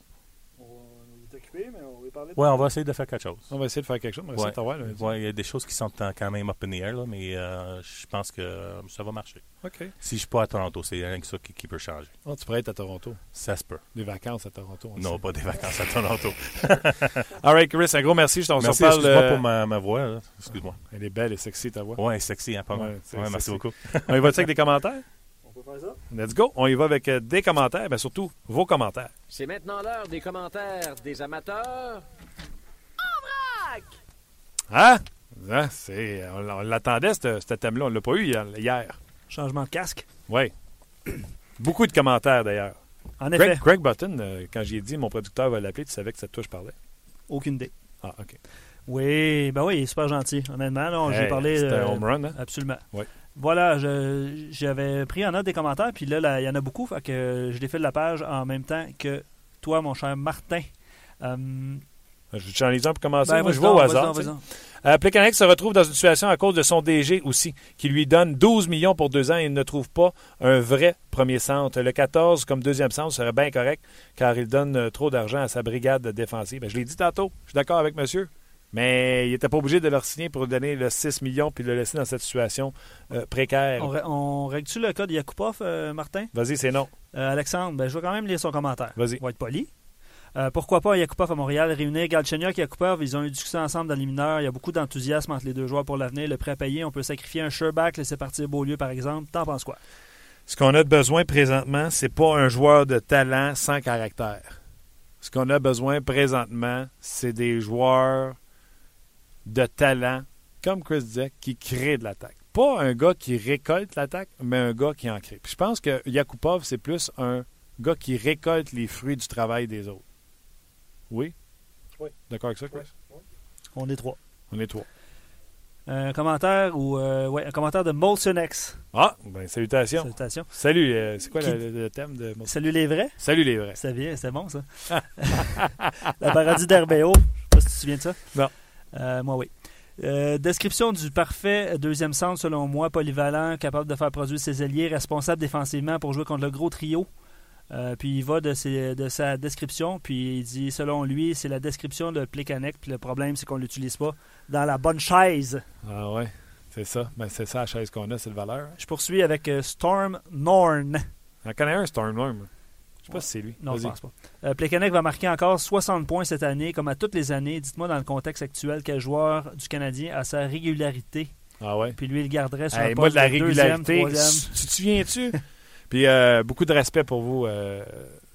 On est occupé, mais on va parler de Ouais, on va essayer de faire quelque chose. On va essayer de faire quelque chose. On va Ouais. Ouais, il y a des choses qui sont quand même up in the air, là, mais euh, je pense que ça va marcher. OK. Si je suis pas à Toronto, c'est rien que ça qui, qui peut changer. Oh, tu pourrais être à Toronto. Ça se peut. Des vacances à Toronto. on Non, sait. pas des vacances à Toronto. All right, Chris, un gros merci. Je t'en Merci, reparle. excuse-moi euh, pour ma, ma voix. Excuse-moi. Elle est belle et sexy, ta voix. Ouais, sexy, hein, pas mal. Ouais, merci beaucoup. On y va-tu avec des commentaires? On peut faire ça? Let's go. On y va avec euh, des commentaires, mais surtout vos commentaires. C'est maintenant l'heure des commentaires des amateurs. Hein? Hein, c'est, on, on l'attendait, ce thème-là. On l'a pas eu hier. Changement de casque. Oui. Beaucoup de commentaires, d'ailleurs. En effet, Greg, Button, euh, quand j'ai dit mon producteur va l'appeler, tu savais que cette touche parlait. aucune idée. Ah, OK. Oui, ben oui, il est super gentil, honnêtement. là, J'ai Hey, parlé. C'était un euh, home run, hein? Absolument. Oui. Voilà, je- j'avais pris en note des commentaires, puis là, il y en a beaucoup, fait que je défile la page en même temps que toi, mon cher Martin. Euh, Je vous en exemple pour commencer. ben, Moi, je vais au hasard. Euh, Plekanec se retrouve dans une situation à cause de son DG aussi, qui lui donne 12 millions pour deux ans et il ne trouve pas un vrai premier centre. Le 14 comme deuxième centre serait bien correct car il donne euh, trop d'argent à sa brigade défensive. Ben, je l'ai dit tantôt, je suis d'accord avec monsieur. Mais il n'était pas obligé de leur signer pour donner le 6 millions puis le laisser dans cette situation euh, précaire. On, on règle-tu le cas de Yakupov, euh, Martin? Vas-y, c'est non. Euh, Alexandre, ben, je vais quand même lire son commentaire. Vas-y. On va être poli. Pourquoi pas Yakupov à Montréal? Réunir Galchenyuk et Yakupov Ils ont eu du succès ensemble dans les mineurs. Il y a beaucoup d'enthousiasme entre les deux joueurs pour l'avenir. Le prêt à payer, on peut sacrifier un Sherback, laisser partir Beaulieu, par exemple. T'en penses quoi? Ce qu'on a de besoin présentement, c'est pas un joueur de talent sans caractère. Ce qu'on a besoin présentement, c'est des joueurs de talent, comme Chris disait, qui créent de l'attaque. Pas un gars qui récolte l'attaque, mais un gars qui en crée. Puis je pense que Yakupov, c'est plus un gars qui récolte les fruits du travail des autres. Oui? Oui. D'accord avec ça, Chris? On est trois. On est trois. Un commentaire ou euh, ouais, un commentaire de Molson X. Ah, ben salutations. Salutations. Salut, euh, c'est quoi Qui- le, le thème de... Salut les vrais? Salut les vrais. C'était bien, c'était bon ça. La parodie d'RBO. Je sais pas si tu te souviens de ça. Non. Euh, moi, oui. Euh, description du parfait deuxième centre, selon moi, polyvalent, capable de faire produire ses alliés, responsable défensivement pour jouer contre le gros trio. Euh, puis il va de, ses- de sa description, puis il dit, selon lui, c'est la description de Plekanec, puis le problème, c'est qu'on ne l'utilise pas dans la bonne chaise. Ah ouais, c'est ça. Ben, c'est ça la chaise qu'on a, c'est le valeur. Je poursuis avec euh, Storm Norn. J'en connais un, Stormworm. moi. Je sais pas si c'est lui. Non, je pense pas. Euh, Plekanec va marquer encore 60 points cette année, comme à toutes les années. Dites-moi dans le contexte actuel quel joueur du Canadien a sa régularité. Ah ouais. Puis lui, il garderait sur Hey, un moi, de la de régularité, tu te souviens-tu? Puis euh, beaucoup de respect pour vous. euh,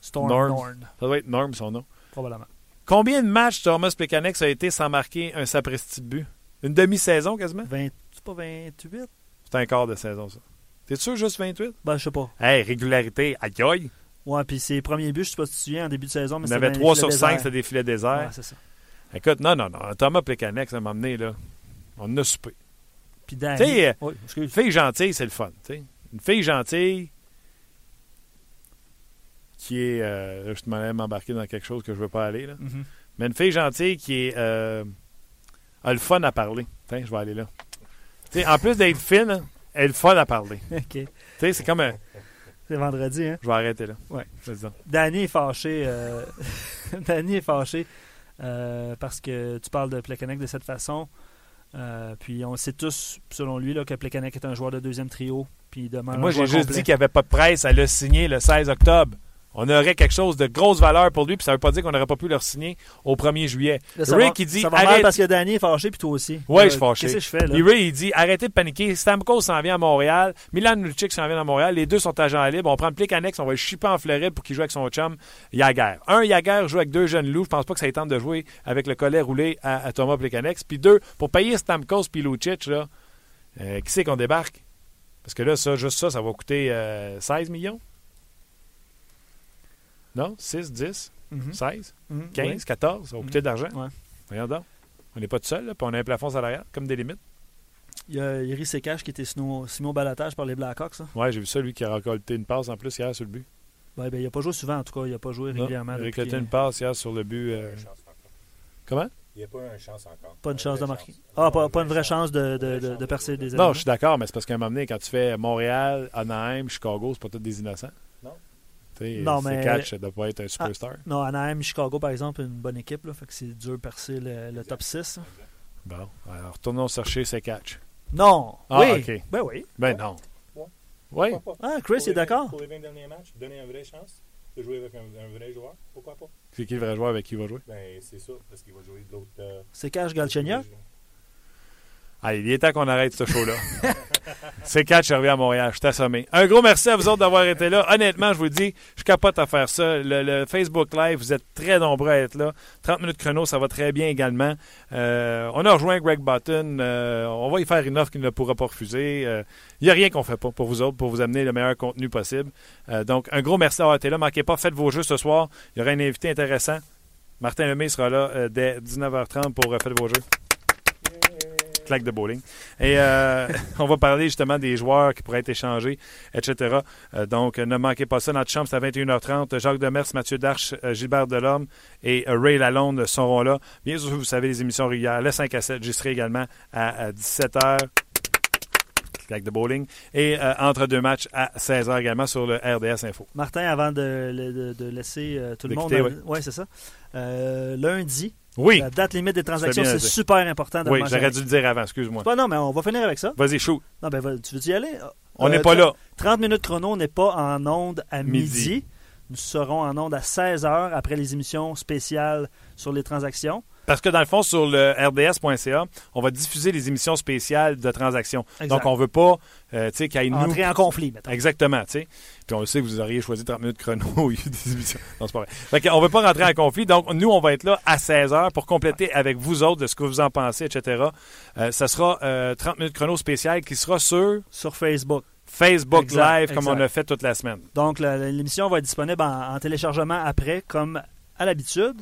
Storm Norm. Norn, ça doit être Norm, son nom. probablement. Combien de matchs Thomas Plekanec a été sans marquer un sapristi de but? Une demi-saison quasiment? 20, c'est pas 28? C'est un quart de saison, ça. T'es sûr juste 28? Ben, je sais pas. Hey, régularité, aïe aïe! Ouais, puis ses premiers buts, je sais pas si tu te souviens, en début de saison, mais On c'était avait dans les 3 filets sur 5, déserts. c'était des filets Ouais, déserts. c'est ça. Écoute, non, non, non. Thomas Plekanec, ça m'a amené, là. On a soupé. Puis. Tu sais, Oui, Une fille gentille, c'est le fun. Une fille gentille qui est. euh, là, je te allé m'embarquer dans quelque chose que je veux pas aller. Là. Mhm. Mais une fille gentille qui est, euh, a le fun à parler. Tiens, je vais aller là. Tu sais, en plus d'être fine, elle a le fun à parler. OK. Tu sais, c'est comme un. C'est vendredi, hein? Je vais arrêter là. Ouais. Danny est fâché. euh, Danny est fâché euh, parce que tu parles de Plekanec de cette façon. Euh, puis on sait tous, selon lui, là, que Plekanec est un joueur de deuxième trio. Puis il demande Moi, j'ai juste complet. dit qu'il n'y avait pas de presse à le signer le 16 octobre. On aurait quelque chose de grosse valeur pour lui, puis ça ne veut pas dire qu'on n'aurait pas pu le signer au 1er juillet. Là, ça Rick, va- il dit Ça va mal arrête. parce que Danny est fâché, puis toi aussi. Euh, je suis fâché. Qu'est-ce que je fais, là? Puis Ray, il dit arrêtez de paniquer. Stamkos s'en vient à Montréal. Milan Lucic s'en vient à Montréal. Les deux sont agents libres. On prend le plic annexe. On va le chipper en Floride pour qu'il joue avec son chum Yager. Un, Yager joue avec deux jeunes loups. Je pense pas que ça ait tente de jouer avec le collet roulé à, à Thomas Plekanec. Puis deux, pour payer Stamkos puis Lucic, là, euh, qui c'est qu'on débarque? Parce que là, ça, juste ça, ça va coûter euh, 16 millions? Non? 6, 10, Mhm. 16, Mhm. 15, Ouais. 14? Ça va coûter de l'argent. Ouais. Donc. On n'est pas tout seul, là, puis on a un plafond salarial, comme des limites. Il y a Iri Sekash qui était Simon, Simon Balatage par les Blackhawks. ça. Ouais, j'ai vu ça, lui, qui a récolté une passe en plus hier sur le but. Ouais, ben, il n'a pas joué souvent, en tout cas. Il n'a pas joué Non, régulièrement. il a récolté une passe hier sur le but. euh, Comment? Il n'y a pas une chance encore. Pas une chance de marquer. Ah, pas, pas une vraie chance de, de, de, de percer des Non, je suis d'accord, mais c'est parce qu'à un moment donné, quand tu fais Montréal, Anaheim, Chicago, c'est pas tous des innocents. Non. Mais- catch de pas être un superstar. Non, Anaheim, Chicago, par exemple, une bonne équipe. Là, fait que c'est dur de percer le, le top 6. là. Bon, alors retournons chercher ces catch. Non! Ah, oui! ok. Ben oui. Ben non. Ouais. Oui. Pourquoi pas? Ah, Chris est d'accord. 20 Pour les 20 derniers matchs, donner une vraie chance de jouer avec un, un vrai joueur. Pourquoi pas? C'est qui le vrai joueur avec qui il va jouer? Ben, c'est ça, parce qu'il va jouer de l'autre. euh, C'est Cash Galchenyuk? Allez, il est temps qu'on arrête ce show-là. C'est catch, je reviens à Montréal. Je suis. Un gros merci à vous autres d'avoir été là. Honnêtement, je vous dis, je capote à faire ça. Le, Facebook Live, vous êtes très nombreux à être là. 30 minutes chrono, ça va très bien également. Euh, on a rejoint Greg Button. Euh, on va y faire une offre qu'il ne pourra pas refuser. Euh, Il n'y a rien qu'on ne fait pas pour vous autres, pour vous amener le meilleur contenu possible. Euh, donc, un gros merci d'avoir été là. Manquez pas, faites vos jeux ce soir. Il y aura un invité intéressant. Martin Lemay sera là euh, dès 19h30 pour euh, Faites vos jeux. Claque de bowling. Et euh, on va parler justement des joueurs qui pourraient être échangés, etc. Euh, donc, ne manquez pas ça. Notre chambre, c'est à 21h30. Jacques Demers, Mathieu Darche, euh, Gilbert Delorme et Ray Lalonde seront là. Bien sûr, vous savez, les émissions régulières, le 5 à 7, j'y serai également à, 17h claque de bowling. Et entre deux matchs à 16h également sur le RDS Info. Martin, avant de, laisser tout le monde. Oui, ouais, c'est ça. lundi, oui. La date limite des transactions, c'est super important. oui, j'aurais dû le dire avant, excuse-moi. non, mais on va finir avec ça. Vas-y, chou. Non, ben, tu veux y aller? On n'est pas là. 30 minutes chrono, on n'est pas en onde à midi. Nous serons en onde à 16 heures après les émissions spéciales sur les transactions. Parce que dans le fond, sur le rds.ca, on va diffuser les émissions spéciales de transactions. Donc, on ne veut pas euh, qu'il y ait Entrer en conflit, maintenant. Exactement, tu sais. Puis on le sait que vous auriez choisi 30 minutes chrono au lieu des émissions. Non, c'est pas vrai. on ne veut pas rentrer en conflit. Donc, nous, on va être là à 16 h pour compléter avec vous autres de ce que vous en pensez, etc. Euh, ça sera 30 euh, minutes chrono spécial qui sera sur... Sur Facebook. Facebook Live, comme on a fait toute la semaine. Donc, l'émission va être disponible en téléchargement après, comme à l'habitude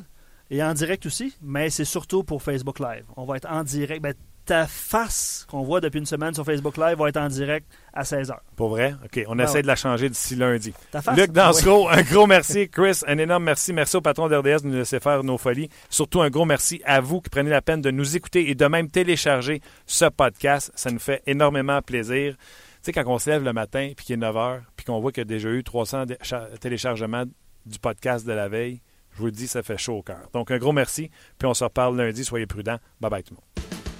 et en direct aussi, mais c'est surtout pour Facebook Live. On va être en direct. Ben, ta face qu'on voit depuis une semaine sur Facebook Live va être en direct à 16h. Pour vrai? OK. On essaie de la changer d'ici lundi. Ta face? Luc Dansereau, un gros merci. Chris, un énorme merci. Merci au patron d'RDS de nous laisser faire nos folies. Surtout un gros merci à vous qui prenez la peine de nous écouter et de même télécharger ce podcast. Ça nous fait énormément plaisir. Tu sais, quand on se lève le matin puis qu'il est 9 h puis qu'on voit qu'il y a déjà eu 300 téléchargements du podcast de la veille, je vous le dis, ça fait chaud au cœur. Donc, un gros merci. Puis on se reparle lundi. Soyez prudents. Bye bye tout le monde.